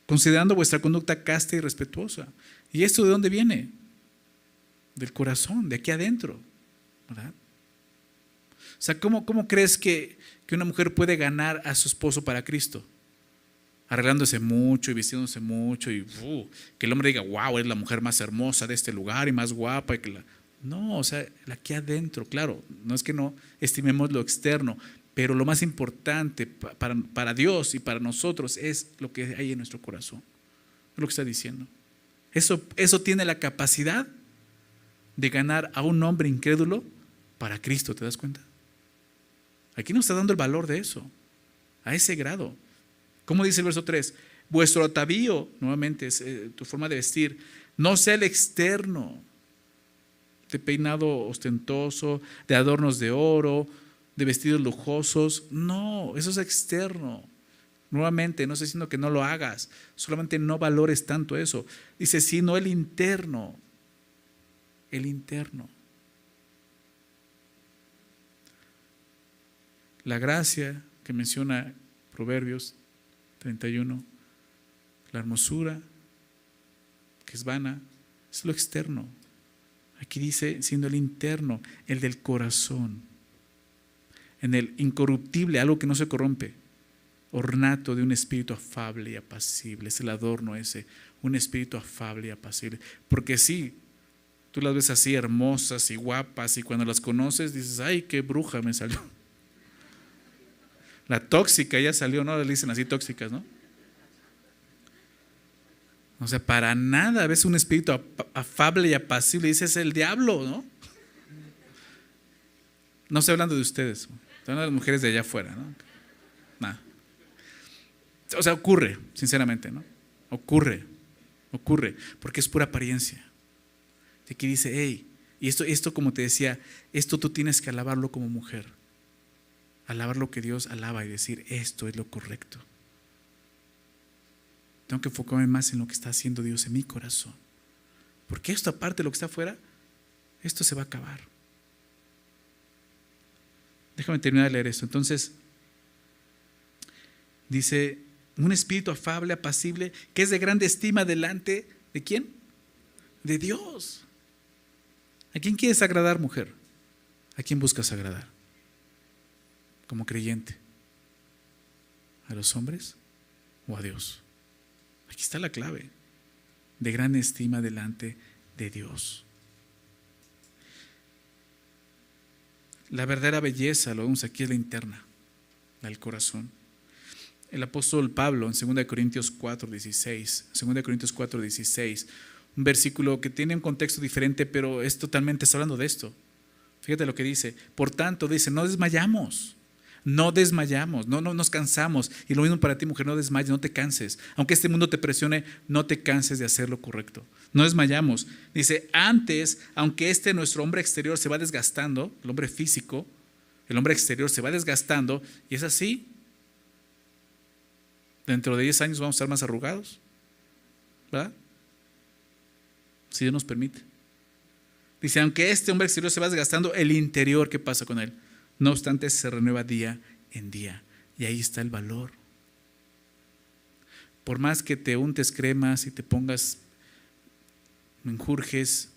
[SPEAKER 1] considerando vuestra conducta casta y respetuosa. ¿Y esto de dónde viene? Del corazón, de aquí adentro, ¿verdad? O sea, ¿cómo, cómo crees que, una mujer puede ganar a su esposo para Cristo? Arreglándose mucho y vistiéndose mucho y uh, que el hombre diga, wow, es la mujer más hermosa de este lugar y más guapa. Y que la... No, o sea, aquí adentro, claro, no es que no estimemos lo externo, pero lo más importante para, para Dios y para nosotros es lo que hay en nuestro corazón. Es lo que está diciendo. Eso, eso tiene la capacidad de ganar a un hombre incrédulo para Cristo, ¿te das cuenta? Aquí nos está dando el valor de eso, a ese grado. ¿Cómo dice el verso 3? Vuestro atavío, nuevamente, es, eh, tu forma de vestir, no sea el externo, de peinado ostentoso, de adornos de oro, de vestidos lujosos. No, eso es externo. Nuevamente, no estoy diciendo que no lo hagas, solamente no valores tanto eso. Dice, sino el interno, el interno. La gracia que menciona Proverbios 31, la hermosura que es vana, es lo externo. Aquí dice, siendo el interno, el del corazón, en el incorruptible, algo que no se corrompe, ornato de un espíritu afable y apacible, es el adorno ese, un espíritu afable y apacible. Porque sí, tú las ves así hermosas y guapas y cuando las conoces dices, ay, qué bruja me salió. La tóxica ya salió, ¿no? Le dicen así tóxicas, ¿no? O sea, para nada ves un espíritu afable y apacible. Dices el diablo, ¿no? No estoy hablando de ustedes, estoy hablando de las mujeres de allá afuera, ¿no? Nada. O sea, ocurre, sinceramente, ¿no? Ocurre, ocurre, porque es pura apariencia. Y aquí dice, hey, y esto, esto como te decía, esto tú tienes que alabarlo como mujer alabar lo que Dios alaba y decir, esto es lo correcto. Tengo que enfocarme más en lo que está haciendo Dios en mi corazón. Porque esto, aparte de lo que está afuera, esto se va a acabar. Déjame terminar de leer esto. Entonces, dice, un espíritu afable, apacible, que es de grande estima delante de quién? De Dios. ¿A quién quieres agradar, mujer? ¿A quién buscas agradar? Como creyente? ¿A los hombres o a Dios? Aquí está la clave. De gran estima delante de Dios. La verdadera belleza, lo vemos aquí, es la interna, la del corazón. El apóstol Pablo en 2 Corintios 4, 16, 2 Corintios 4, 16, un versículo que tiene un contexto diferente, pero es totalmente, está hablando de esto. Fíjate lo que dice. Por tanto, dice, no desmayamos no desmayamos, no, no nos cansamos. Y lo mismo para ti, mujer, no desmayes, no te canses. Aunque este mundo te presione, no te canses de hacer lo correcto. No desmayamos. Dice, antes, aunque este nuestro hombre exterior se va desgastando, el hombre físico, el hombre exterior se va desgastando, y es así. Dentro de 10 años vamos a estar más arrugados, ¿verdad? Si Dios nos permite. Dice, aunque este hombre exterior se va desgastando, el interior, ¿qué pasa con él? No obstante, se renueva día en día. Y ahí está el valor. Por más que te untes cremas y te pongas me enjurges.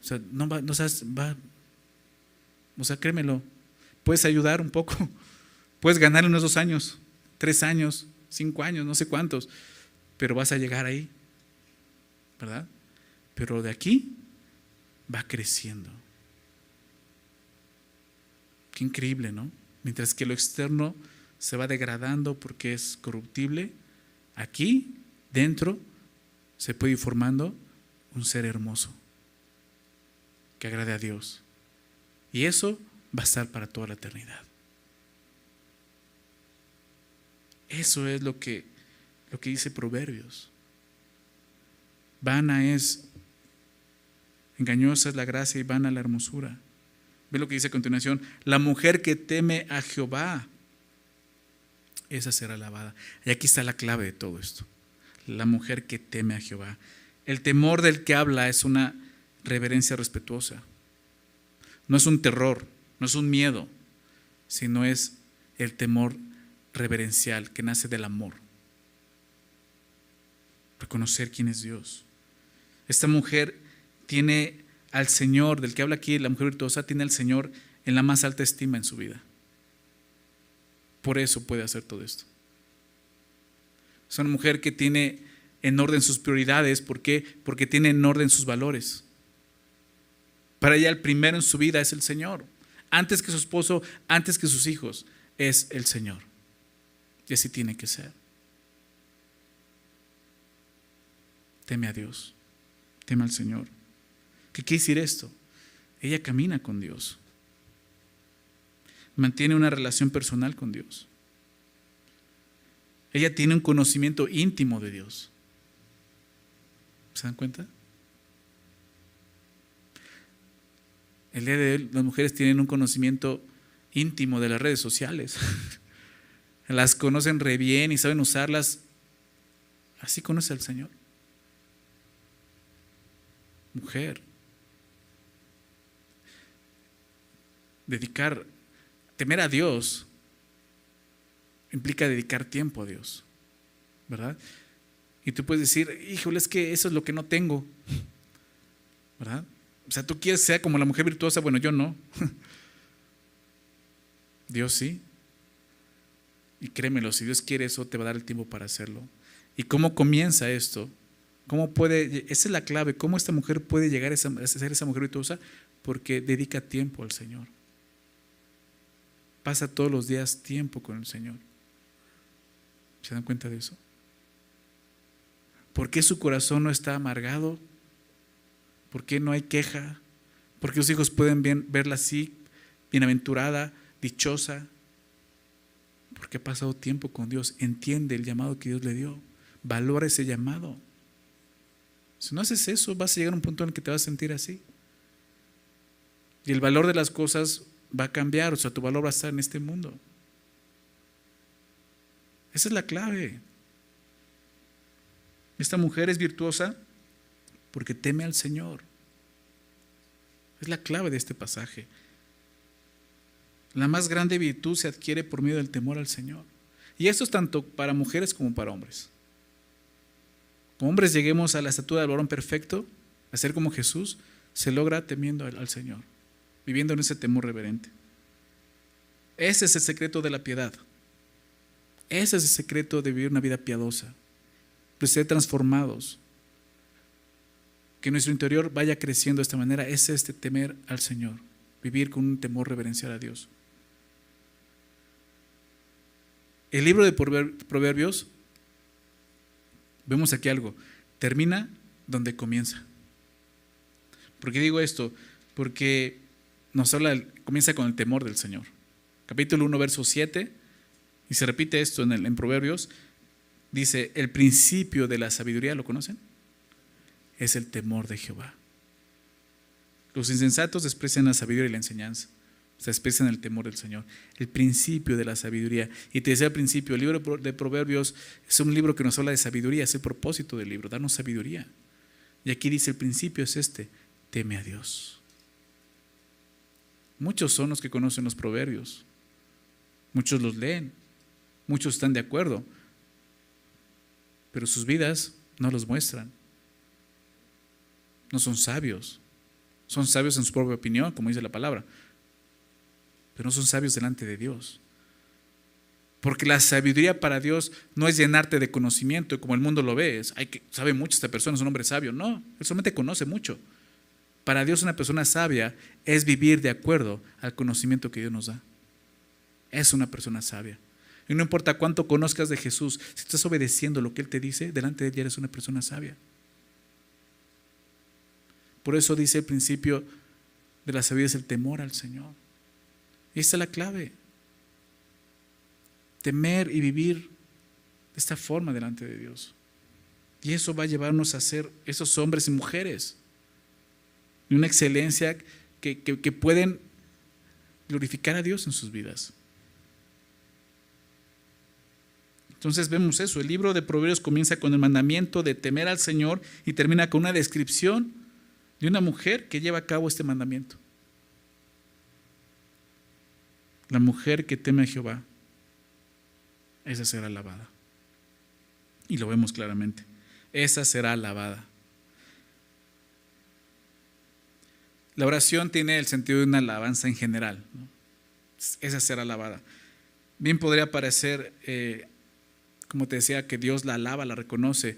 [SPEAKER 1] O sea, no va, no sabes, va. O sea, créemelo. Puedes ayudar un poco. <laughs> Puedes ganar unos dos años, tres años, cinco años, no sé cuántos. Pero vas a llegar ahí. ¿Verdad? Pero de aquí va creciendo. Qué increíble, ¿no? Mientras que lo externo se va degradando porque es corruptible, aquí, dentro, se puede ir formando un ser hermoso que agrade a Dios. Y eso va a estar para toda la eternidad. Eso es lo que, lo que dice Proverbios. Vana es, engañosa es la gracia y vana la hermosura. Ve lo que dice a continuación, la mujer que teme a Jehová, esa será alabada. Y aquí está la clave de todo esto. La mujer que teme a Jehová. El temor del que habla es una reverencia respetuosa. No es un terror, no es un miedo, sino es el temor reverencial que nace del amor. Reconocer quién es Dios. Esta mujer tiene al Señor, del que habla aquí, la mujer virtuosa, tiene al Señor en la más alta estima en su vida. Por eso puede hacer todo esto. Es una mujer que tiene en orden sus prioridades. ¿Por qué? Porque tiene en orden sus valores. Para ella el primero en su vida es el Señor. Antes que su esposo, antes que sus hijos, es el Señor. Y así tiene que ser. Teme a Dios. Teme al Señor. ¿Qué quiere decir esto? Ella camina con Dios. Mantiene una relación personal con Dios. Ella tiene un conocimiento íntimo de Dios. ¿Se dan cuenta? El día de hoy las mujeres tienen un conocimiento íntimo de las redes sociales. <laughs> las conocen re bien y saben usarlas. Así conoce al Señor. Mujer. Dedicar, temer a Dios implica dedicar tiempo a Dios, ¿verdad? Y tú puedes decir, híjole, es que eso es lo que no tengo. ¿Verdad? O sea, tú quieres ser como la mujer virtuosa, bueno, yo no. <laughs> Dios sí. Y créemelo, si Dios quiere eso, te va a dar el tiempo para hacerlo. ¿Y cómo comienza esto? ¿Cómo puede, esa es la clave, cómo esta mujer puede llegar a ser esa mujer virtuosa? Porque dedica tiempo al Señor. Pasa todos los días tiempo con el Señor. ¿Se dan cuenta de eso? ¿Por qué su corazón no está amargado? ¿Por qué no hay queja? ¿Por qué los hijos pueden verla así, bienaventurada, dichosa? Porque ha pasado tiempo con Dios, entiende el llamado que Dios le dio, valora ese llamado. Si no haces eso, vas a llegar a un punto en el que te vas a sentir así. Y el valor de las cosas va a cambiar, o sea, tu valor va a estar en este mundo. Esa es la clave. Esta mujer es virtuosa porque teme al Señor. Es la clave de este pasaje. La más grande virtud se adquiere por medio del temor al Señor. Y esto es tanto para mujeres como para hombres. Como hombres lleguemos a la estatura del varón perfecto, a ser como Jesús, se logra temiendo al Señor, viviendo en ese temor reverente. Ese es el secreto de la piedad. Ese es el secreto de vivir una vida piadosa de ser transformados. Que nuestro interior vaya creciendo de esta manera es este temer al Señor, vivir con un temor reverencial a Dios. El libro de Proverbios, vemos aquí algo, termina donde comienza. ¿Por qué digo esto? Porque nos habla, comienza con el temor del Señor. Capítulo 1, verso 7, y se repite esto en, Proverbios, dice, el principio de la sabiduría, ¿lo conocen? Es el temor de Jehová. Los insensatos desprecian la sabiduría y la enseñanza. Se desprecian el temor del Señor. El principio de la sabiduría. Y te decía al principio, el libro de Proverbios es un libro que nos habla de sabiduría, es el propósito del libro, darnos sabiduría. Y aquí dice, el principio es este, teme a Dios. Muchos son los que conocen los proverbios. Muchos los leen. Muchos están de acuerdo pero sus vidas no los muestran. no son sabios. Son sabios en su propia opinión, como dice la palabra, pero no son sabios delante de Dios. Porque la sabiduría para Dios no es llenarte de conocimiento, como el mundo lo ve. hay que, sabe mucho esta persona, es un hombre sabio. No, él solamente conoce mucho. Para Dios una persona sabia es vivir de acuerdo al conocimiento que Dios nos da. Es una persona sabia. Y no importa cuánto conozcas de Jesús, si estás obedeciendo lo que Él te dice, delante de Él eres una persona sabia. Por eso dice el principio de la sabiduría es el temor al Señor. Y esa es la clave temer y vivir de esta forma delante de Dios. Y eso va a llevarnos a ser esos hombres y mujeres una excelencia que, que pueden glorificar a Dios en sus vidas. Entonces vemos eso. El libro de Proverbios comienza con el mandamiento de temer al Señor y termina con una descripción de una mujer que lleva a cabo este mandamiento. La mujer que teme a Jehová esa será alabada. Y lo vemos claramente. Esa será alabada. La oración tiene el sentido de una alabanza en general. Esa será alabada. Bien podría parecer, eh, como te decía, que Dios la alaba, la reconoce,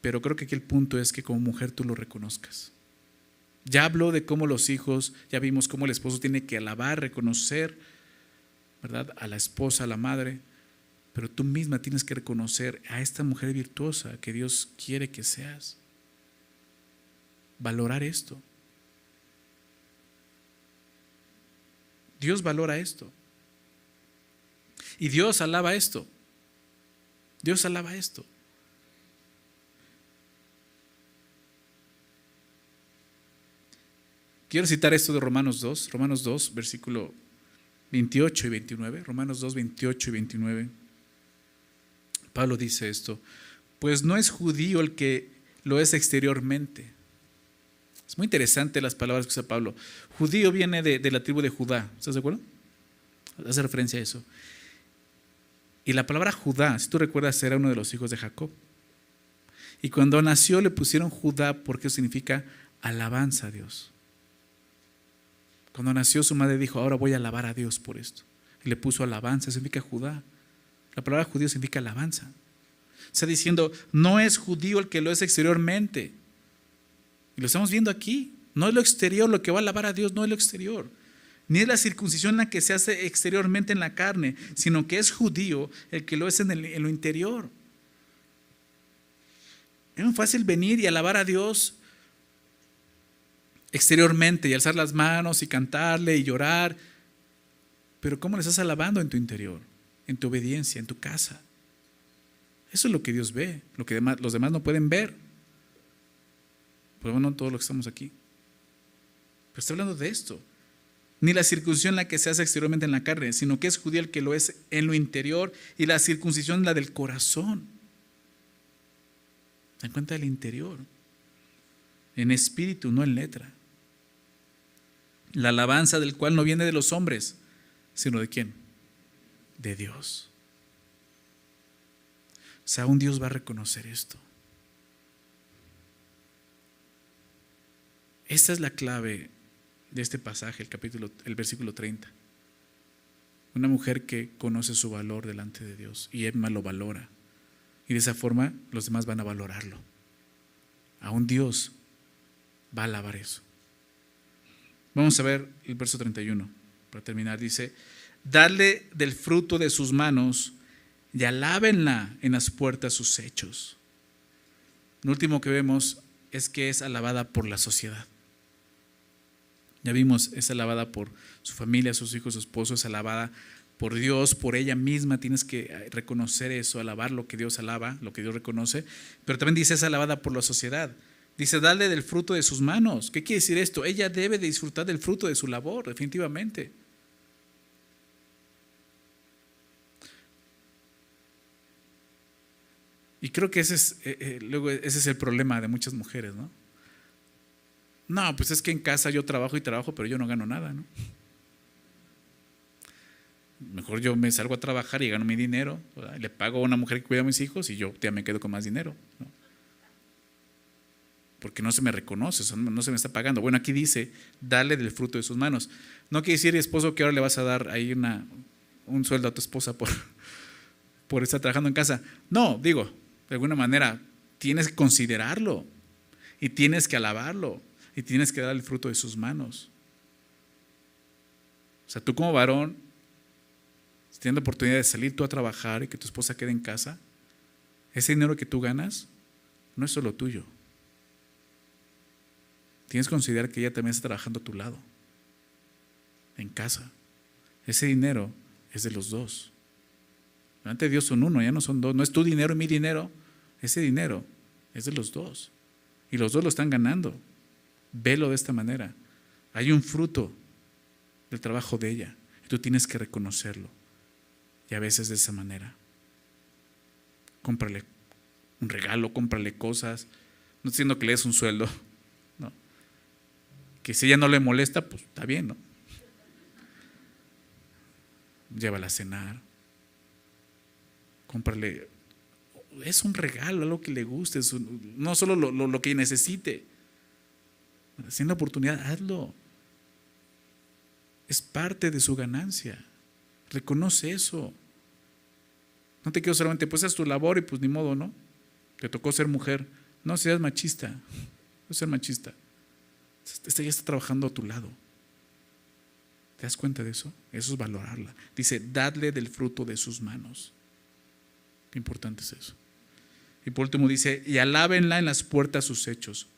[SPEAKER 1] pero creo que aquí el punto es que como mujer tú lo reconozcas. Ya habló de cómo los hijos, ya vimos cómo el esposo tiene que alabar, reconocer, ¿verdad? A la esposa, a la madre. Pero tú misma tienes que reconocer a esta mujer virtuosa que Dios quiere que seas. Valorar esto. Dios valora esto. Y Dios alaba esto. Dios alaba esto. Quiero citar esto de Romanos 2, Romanos 2, versículo 28 y 29, Romanos 2, 28 y 29. Pablo dice esto, pues no es judío el que lo es exteriormente. Es muy interesante las palabras que usa Pablo. Judío viene de, la tribu de Judá, ¿estás de acuerdo? Hace referencia a eso. Y la palabra Judá, si tú recuerdas, era uno de los hijos de Jacob. Y cuando nació le pusieron Judá porque significa alabanza a Dios. Cuando nació su madre dijo, ahora voy a alabar a Dios por esto. Y le puso alabanza, significa Judá. La palabra judío significa alabanza. Está diciendo, no es judío el que lo es exteriormente. Y lo estamos viendo aquí. No es lo exterior lo que va a alabar a Dios, no es lo exterior. Ni es la circuncisión la que se hace exteriormente en la carne, sino que es judío el que lo es en, en lo interior. Es muy fácil venir y alabar a Dios exteriormente y alzar las manos y cantarle y llorar. Pero ¿cómo le estás alabando en tu interior? en tu obediencia, en tu casa. Eso es lo que Dios ve, lo que los demás no pueden ver. Lo todos los que estamos aquí. Pero está hablando de esto. Ni la circuncisión la que se hace exteriormente en la carne, sino que es judío el que lo es en lo interior y la circuncisión la del corazón. Se dan cuenta del interior. En espíritu, no en letra. La alabanza del cual no viene de los hombres, sino de quién? de Dios. O sea, un Dios va a reconocer esto. Esta es la clave de este pasaje, el capítulo, el versículo 30. Una mujer que conoce su valor delante de Dios y Emma lo valora. Y de esa forma los demás van a valorarlo. A un Dios va a alabar eso. Vamos a ver el verso 31. Para terminar, dice, Dale del fruto de sus manos y alábenla en las puertas sus hechos. Lo último que vemos es que es alabada por la sociedad. Ya vimos, es alabada por su familia, sus hijos, su esposo, es alabada por Dios, por ella misma. Tienes que reconocer eso, alabar lo que Dios alaba, lo que Dios reconoce. Pero también dice, es alabada por la sociedad. Dice, dale del fruto de sus manos. ¿Qué quiere decir esto? Ella debe de disfrutar del fruto de su labor, definitivamente. Y creo que ese es, eh, eh, luego ese es el problema de muchas mujeres, ¿no? No, pues es que en casa yo trabajo y trabajo, pero yo no gano nada, ¿no? Mejor yo me salgo a trabajar y gano mi dinero, le pago a una mujer que cuida a mis hijos y yo ya me quedo con más dinero. ¿no? porque no se me reconoce, no se me está pagando. Bueno, aquí dice, dale del fruto de sus manos. No quiere decir, esposo, que ahora le vas a dar ahí una, un sueldo a tu esposa por, <laughs> por estar trabajando en casa. No, digo, de alguna manera, tienes que considerarlo y tienes que alabarlo y tienes que dar el fruto de sus manos. O sea, tú como varón, si tienes la oportunidad de salir tú a trabajar y que tu esposa quede en casa, ese dinero que tú ganas no es solo tuyo. Tienes que considerar que ella también está trabajando a tu lado, en casa. Ese dinero es de los dos. Delante de Dios son uno, ya no son dos. No es tu dinero y mi dinero. Ese dinero es de los dos. Y los dos lo están ganando. Velo de esta manera. Hay un fruto del trabajo de ella. Y tú tienes que reconocerlo. Y a veces de esa manera. Cómprale un regalo, cómprale cosas. No diciendo que le des un sueldo. <laughs> No. Que si ella no le molesta, pues está bien, ¿no? Llévala a cenar. Cómprale. Es un regalo, algo que le guste, no solo lo, lo que necesite. Si la oportunidad, hazlo. Es parte de su ganancia. Reconoce eso. No te quiero solamente, pues haz tu labor y pues ni modo, ¿no? Te tocó ser mujer. No seas machista. No ser machista. Este ya está trabajando a tu lado. ¿Te das cuenta de eso? Eso es valorarla. Dice, dadle del fruto de sus manos. Qué importante es eso. Y por último dice, y alábenla en las puertas sus hechos.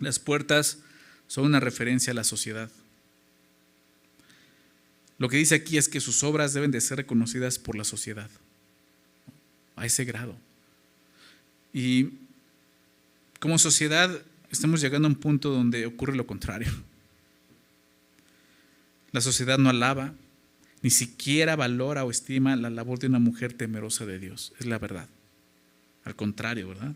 [SPEAKER 1] Las puertas son una referencia a la sociedad. Lo que dice aquí es que sus obras deben de ser reconocidas por la sociedad, a ese grado. Y como sociedad estamos llegando a un punto donde ocurre lo contrario. La sociedad no alaba, ni siquiera valora o estima la labor de una mujer temerosa de Dios. Es la verdad. Al contrario, ¿verdad?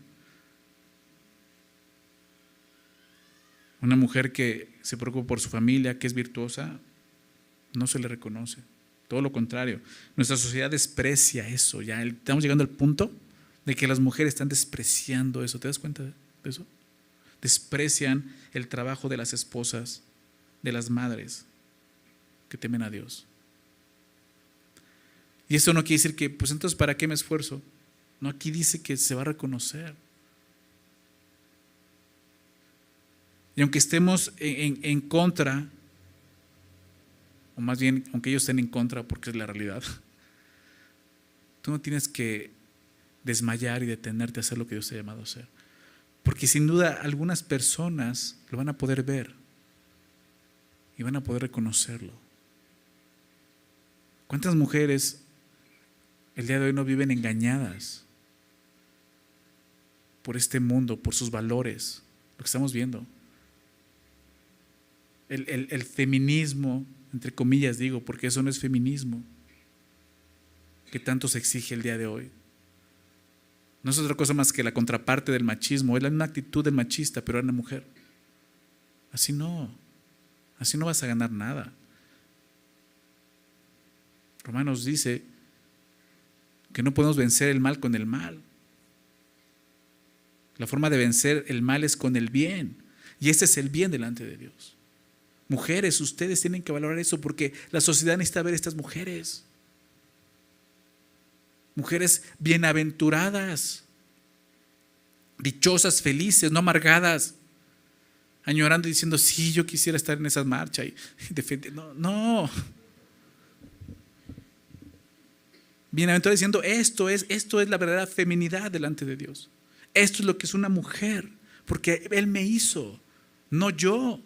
[SPEAKER 1] Una mujer que se preocupa por su familia, que es virtuosa, no se le reconoce. Todo lo contrario. Nuestra sociedad desprecia eso. Ya estamos llegando al punto de que las mujeres están despreciando eso. ¿Te das cuenta de eso? Desprecian el trabajo de las esposas, de las madres que temen a Dios. Y eso no quiere decir que, pues entonces, ¿para qué me esfuerzo? No, aquí dice que se va a reconocer. Y aunque estemos en, contra, o más bien, aunque ellos estén en contra, porque es la realidad, tú no tienes que desmayar y detenerte a hacer lo que Dios te ha llamado a hacer. Porque sin duda algunas personas lo van a poder ver y van a poder reconocerlo. ¿Cuántas mujeres el día de hoy no viven engañadas por este mundo, por sus valores? Lo que estamos viendo el, feminismo, entre comillas digo, porque eso no es feminismo, que tanto se exige el día de hoy. No es otra cosa más que la contraparte del machismo, es la misma actitud del machista, pero era una mujer. Así no, así no vas a ganar nada. Romanos dice que no podemos vencer el mal con el mal. La forma de vencer el mal es con el bien. Y ese es el bien delante de Dios. Mujeres, ustedes tienen que valorar eso porque la sociedad necesita ver estas mujeres. Mujeres bienaventuradas, dichosas, felices, no amargadas, añorando y diciendo, sí, yo quisiera estar en esa marcha y <laughs> defender. No, no. Bienaventuradas diciendo, esto es, esto es la verdadera feminidad delante de Dios. Esto es lo que es una mujer, porque Él me hizo, no yo.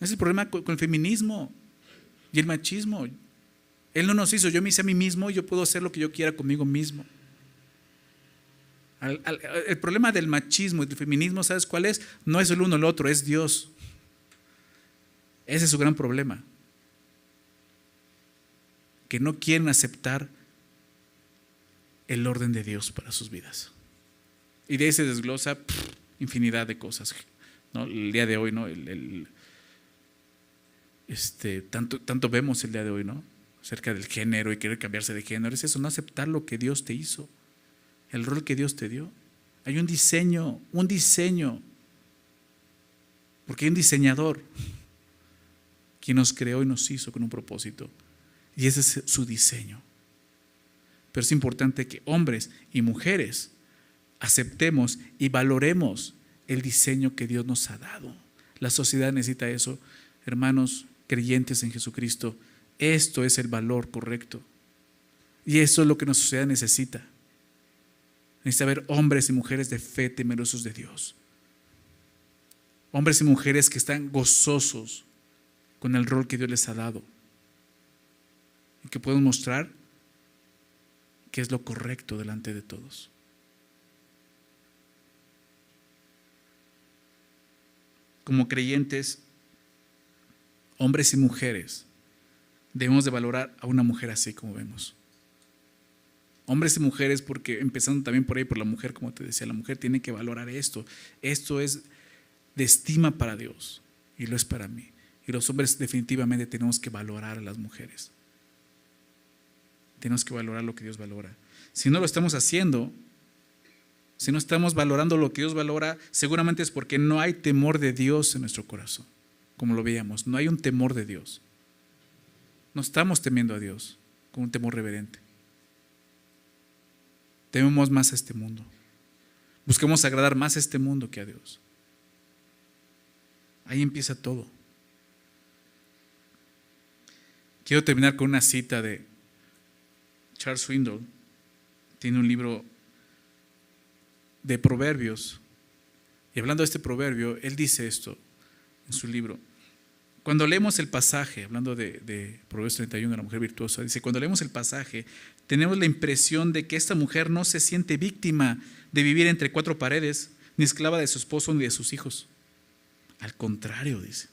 [SPEAKER 1] Ese es el problema con el feminismo y el machismo. Él no nos hizo, yo me hice a mí mismo y yo puedo hacer lo que yo quiera conmigo mismo. el problema del machismo y del feminismo, ¿sabes cuál es? No es el uno el otro, es Dios. Ese es su gran problema. Que no quieren aceptar el orden de Dios para sus vidas. Y de ahí se desglosa infinidad de cosas. ¿no? El día de hoy, ¿no? el, este, tanto, tanto vemos el día de hoy, ¿no? Acerca del género y querer cambiarse de género. Es eso, no aceptar lo que Dios te hizo, el rol que Dios te dio. Hay un diseño, un diseño. Porque hay un diseñador quien nos creó y nos hizo con un propósito. Y ese es su diseño. Pero es importante que hombres y mujeres aceptemos y valoremos el diseño que Dios nos ha dado. La sociedad necesita eso. Hermanos creyentes en Jesucristo, esto es el valor correcto. Y eso es lo que nuestra sociedad necesita. Necesita ver hombres y mujeres de fe temerosos de Dios. Hombres y mujeres que están gozosos con el rol que Dios les ha dado. Y que pueden mostrar que es lo correcto delante de todos. Como creyentes, hombres y mujeres, debemos de valorar a una mujer así como vemos. Hombres y mujeres, porque empezando también por ahí, por la mujer, como te decía, la mujer tiene que valorar esto. Esto es de estima para Dios y lo es para mí. Y los hombres definitivamente tenemos que valorar a las mujeres. Tenemos que valorar lo que Dios valora. Si no lo estamos haciendo, si no estamos valorando lo que Dios valora, seguramente es porque no hay temor de Dios en nuestro corazón, como lo veíamos. No hay un temor de Dios. No estamos temiendo a Dios con un temor reverente. Tememos más a este mundo. Busquemos agradar más a este mundo que a Dios. Ahí empieza todo. Quiero terminar con una cita de Charles Swindoll tiene un libro de proverbios. Y hablando de este proverbio, él dice esto en su libro. Cuando leemos el pasaje, hablando de, de Proverbios 31, la mujer virtuosa, dice, cuando leemos el pasaje, tenemos la impresión de que esta mujer no se siente víctima de vivir entre cuatro paredes, ni esclava de su esposo ni de sus hijos. Al contrario, dice,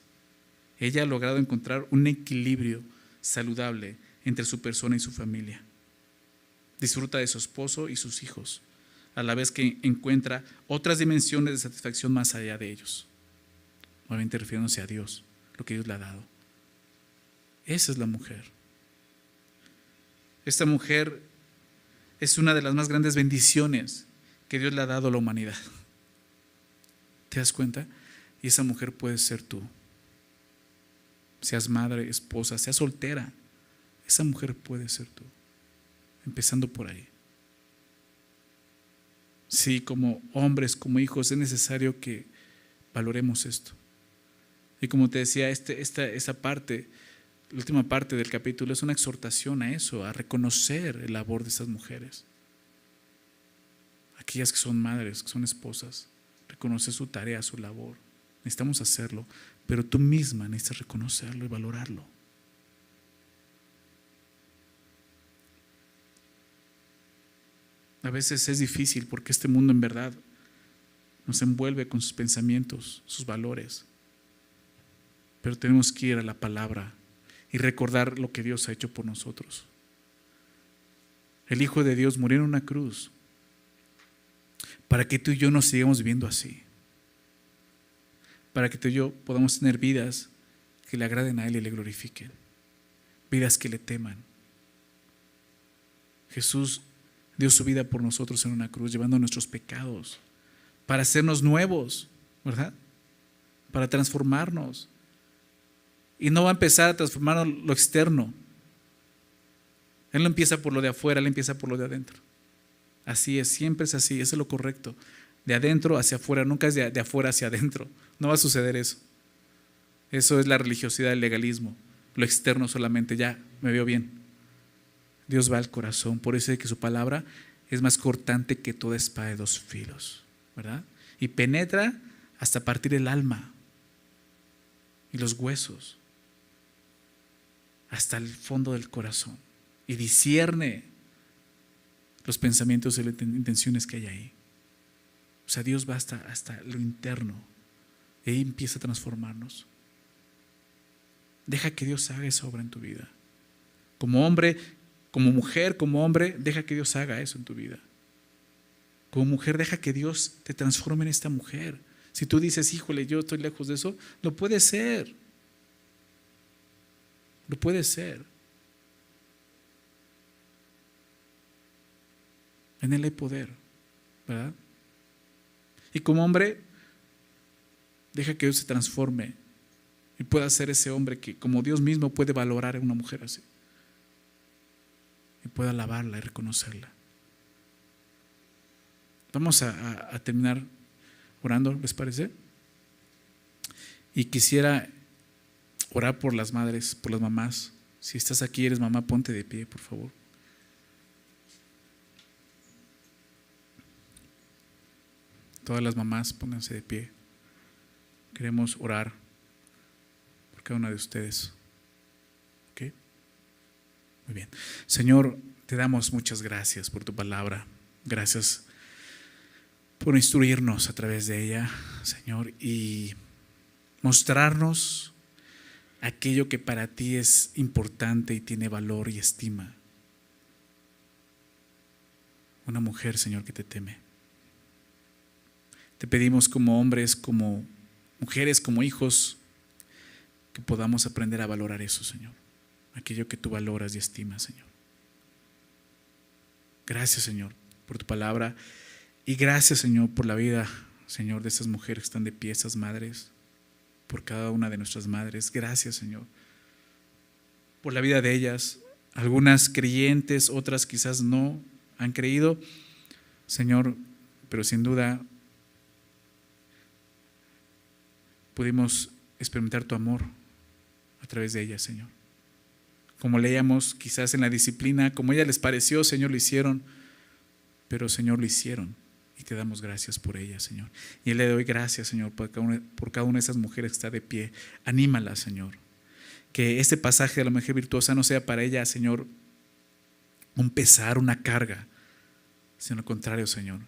[SPEAKER 1] ella ha logrado encontrar un equilibrio saludable entre su persona y su familia. Disfruta de su esposo y sus hijos, a la vez que encuentra otras dimensiones de satisfacción más allá de ellos. Obviamente refiriéndose a Dios, lo que Dios le ha dado. Esa es la mujer. Esta mujer es una de las más grandes bendiciones que Dios le ha dado a la humanidad. ¿Te das cuenta? Y esa mujer puede ser tú. Seas madre, esposa, seas soltera. Esa mujer puede ser tú empezando por ahí. Sí, como hombres, como hijos, es necesario que valoremos esto. Y como te decía, este, esta, esa parte, la última parte del capítulo es una exhortación a eso, a reconocer el labor de esas mujeres. Aquellas que son madres, que son esposas, reconocer su tarea, su labor. Necesitamos hacerlo, pero tú misma necesitas reconocerlo y valorarlo. A veces es difícil porque este mundo en verdad nos envuelve con sus pensamientos, sus valores. Pero tenemos que ir a la palabra y recordar lo que Dios ha hecho por nosotros. El Hijo de Dios murió en una cruz para que tú y yo nos sigamos viviendo así. Para que tú y yo podamos tener vidas que le agraden a Él y le glorifiquen. Vidas que le teman. Jesús dio su vida por nosotros en una cruz, llevando nuestros pecados, para hacernos nuevos, ¿verdad? Para transformarnos. Y no va a empezar a transformar lo externo. Él no empieza por lo de afuera, Él empieza por lo de adentro. Así es, siempre es así, eso es lo correcto. De adentro hacia afuera, nunca es de, de afuera hacia adentro. No va a suceder eso. Eso es la religiosidad, el legalismo. Lo externo solamente, ya, me veo bien. Dios va al corazón. Por eso es que su palabra es más cortante que toda espada de dos filos, ¿verdad? Y penetra hasta partir el alma y los huesos, hasta el fondo del corazón. Y discierne los pensamientos y las intenciones que hay ahí. O sea, Dios va hasta, hasta lo interno. Y ahí empieza a transformarnos. Deja que Dios haga esa obra en tu vida. Como hombre, como mujer, como hombre, deja que Dios haga eso en tu vida. Como mujer, deja que Dios te transforme en esta mujer. Si tú dices, híjole, yo estoy lejos de eso, lo puede ser. Lo puede ser. En Él hay poder, ¿verdad? Y como hombre, deja que Dios se transforme y pueda ser ese hombre que como Dios mismo puede valorar a una mujer así. Y pueda alabarla y reconocerla. Vamos a, a terminar orando, ¿les parece? Y quisiera orar por las madres, por las mamás. Si estás aquí, eres mamá, ponte de pie, por favor. Todas las mamás, pónganse de pie. Queremos orar por cada una de ustedes. ¿Ok? Muy bien. Señor, te damos muchas gracias por tu palabra. Gracias por instruirnos a través de ella, Señor, y mostrarnos aquello que para ti es importante y tiene valor y estima. Una mujer, Señor, que te teme. Te pedimos como hombres, como mujeres, como hijos, que podamos aprender a valorar eso, Señor. Aquello que tú valoras y estimas, Señor. Gracias, Señor, por tu palabra. Y gracias, Señor, por la vida, Señor, de estas mujeres que están de pie, estas madres, por cada una de nuestras madres. Gracias, Señor, por la vida de ellas. Algunas creyentes, otras quizás no han creído, Señor, pero sin duda pudimos experimentar tu amor a través de ellas, Señor. Como leíamos quizás en la disciplina, como ella les pareció, Señor, lo hicieron, pero Señor, lo hicieron te damos gracias por ella, Señor. Y le doy gracias, Señor, por cada, una, de esas mujeres que está de pie. Anímala, Señor. Que este pasaje de la mujer virtuosa no sea para ella, Señor, un pesar, una carga, sino al contrario, Señor.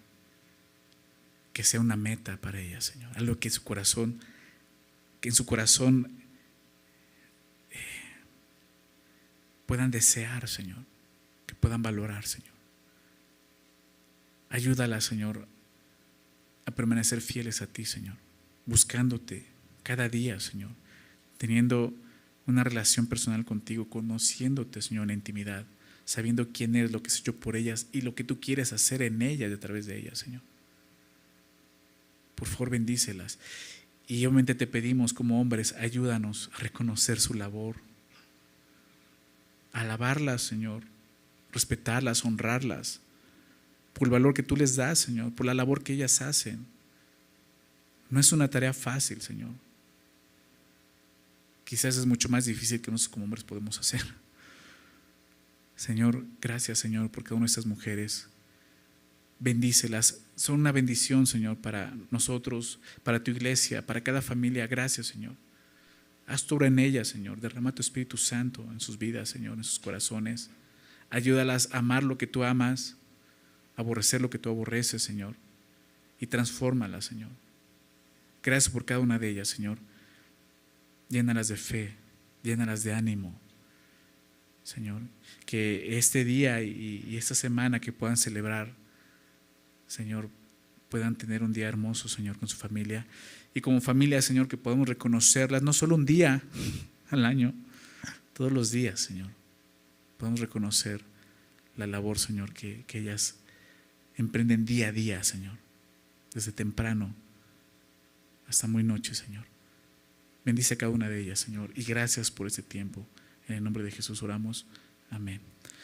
[SPEAKER 1] Que sea una meta para ella, Señor. Algo que su corazón, que en su corazón eh, puedan desear, Señor. Que puedan valorar, Señor. Ayúdala, Señor, a permanecer fieles a ti, Señor, buscándote cada día, Señor, teniendo una relación personal contigo, conociéndote, Señor, en intimidad, sabiendo quién eres, lo que has hecho por ellas y lo que tú quieres hacer en ellas y a través de ellas, Señor. Por favor, bendícelas. Y obviamente te pedimos como hombres, ayúdanos a reconocer su labor, alabarlas, Señor, respetarlas, honrarlas por el valor que tú les das, Señor, por la labor que ellas hacen. No es una tarea fácil, Señor. Quizás es mucho más difícil que nosotros como hombres podemos hacer. Señor, gracias, Señor, por cada una de estas mujeres. Bendícelas. Son una bendición, Señor, para nosotros, para tu iglesia, para cada familia. Gracias, Señor. Haz tu obra en ellas, Señor. Derrama tu Espíritu Santo en sus vidas, Señor, en sus corazones. Ayúdalas a amar lo que tú amas aborrecer lo que tú aborreces, Señor, y transfórmala, Señor. Gracias por cada una de ellas, Señor. Llénalas de fe, llénalas de ánimo, Señor. Que este día y, esta semana que puedan celebrar, Señor, puedan tener un día hermoso, Señor, con su familia. Y como familia, Señor, que podamos reconocerlas no solo un día <laughs> al año, todos los días, Señor. Podamos reconocer la labor, Señor, que, que ellas emprenden día a día, Señor, desde temprano hasta muy noche, Señor. Bendice a cada una de ellas, Señor, y gracias por este tiempo. En el nombre de Jesús oramos. Amén.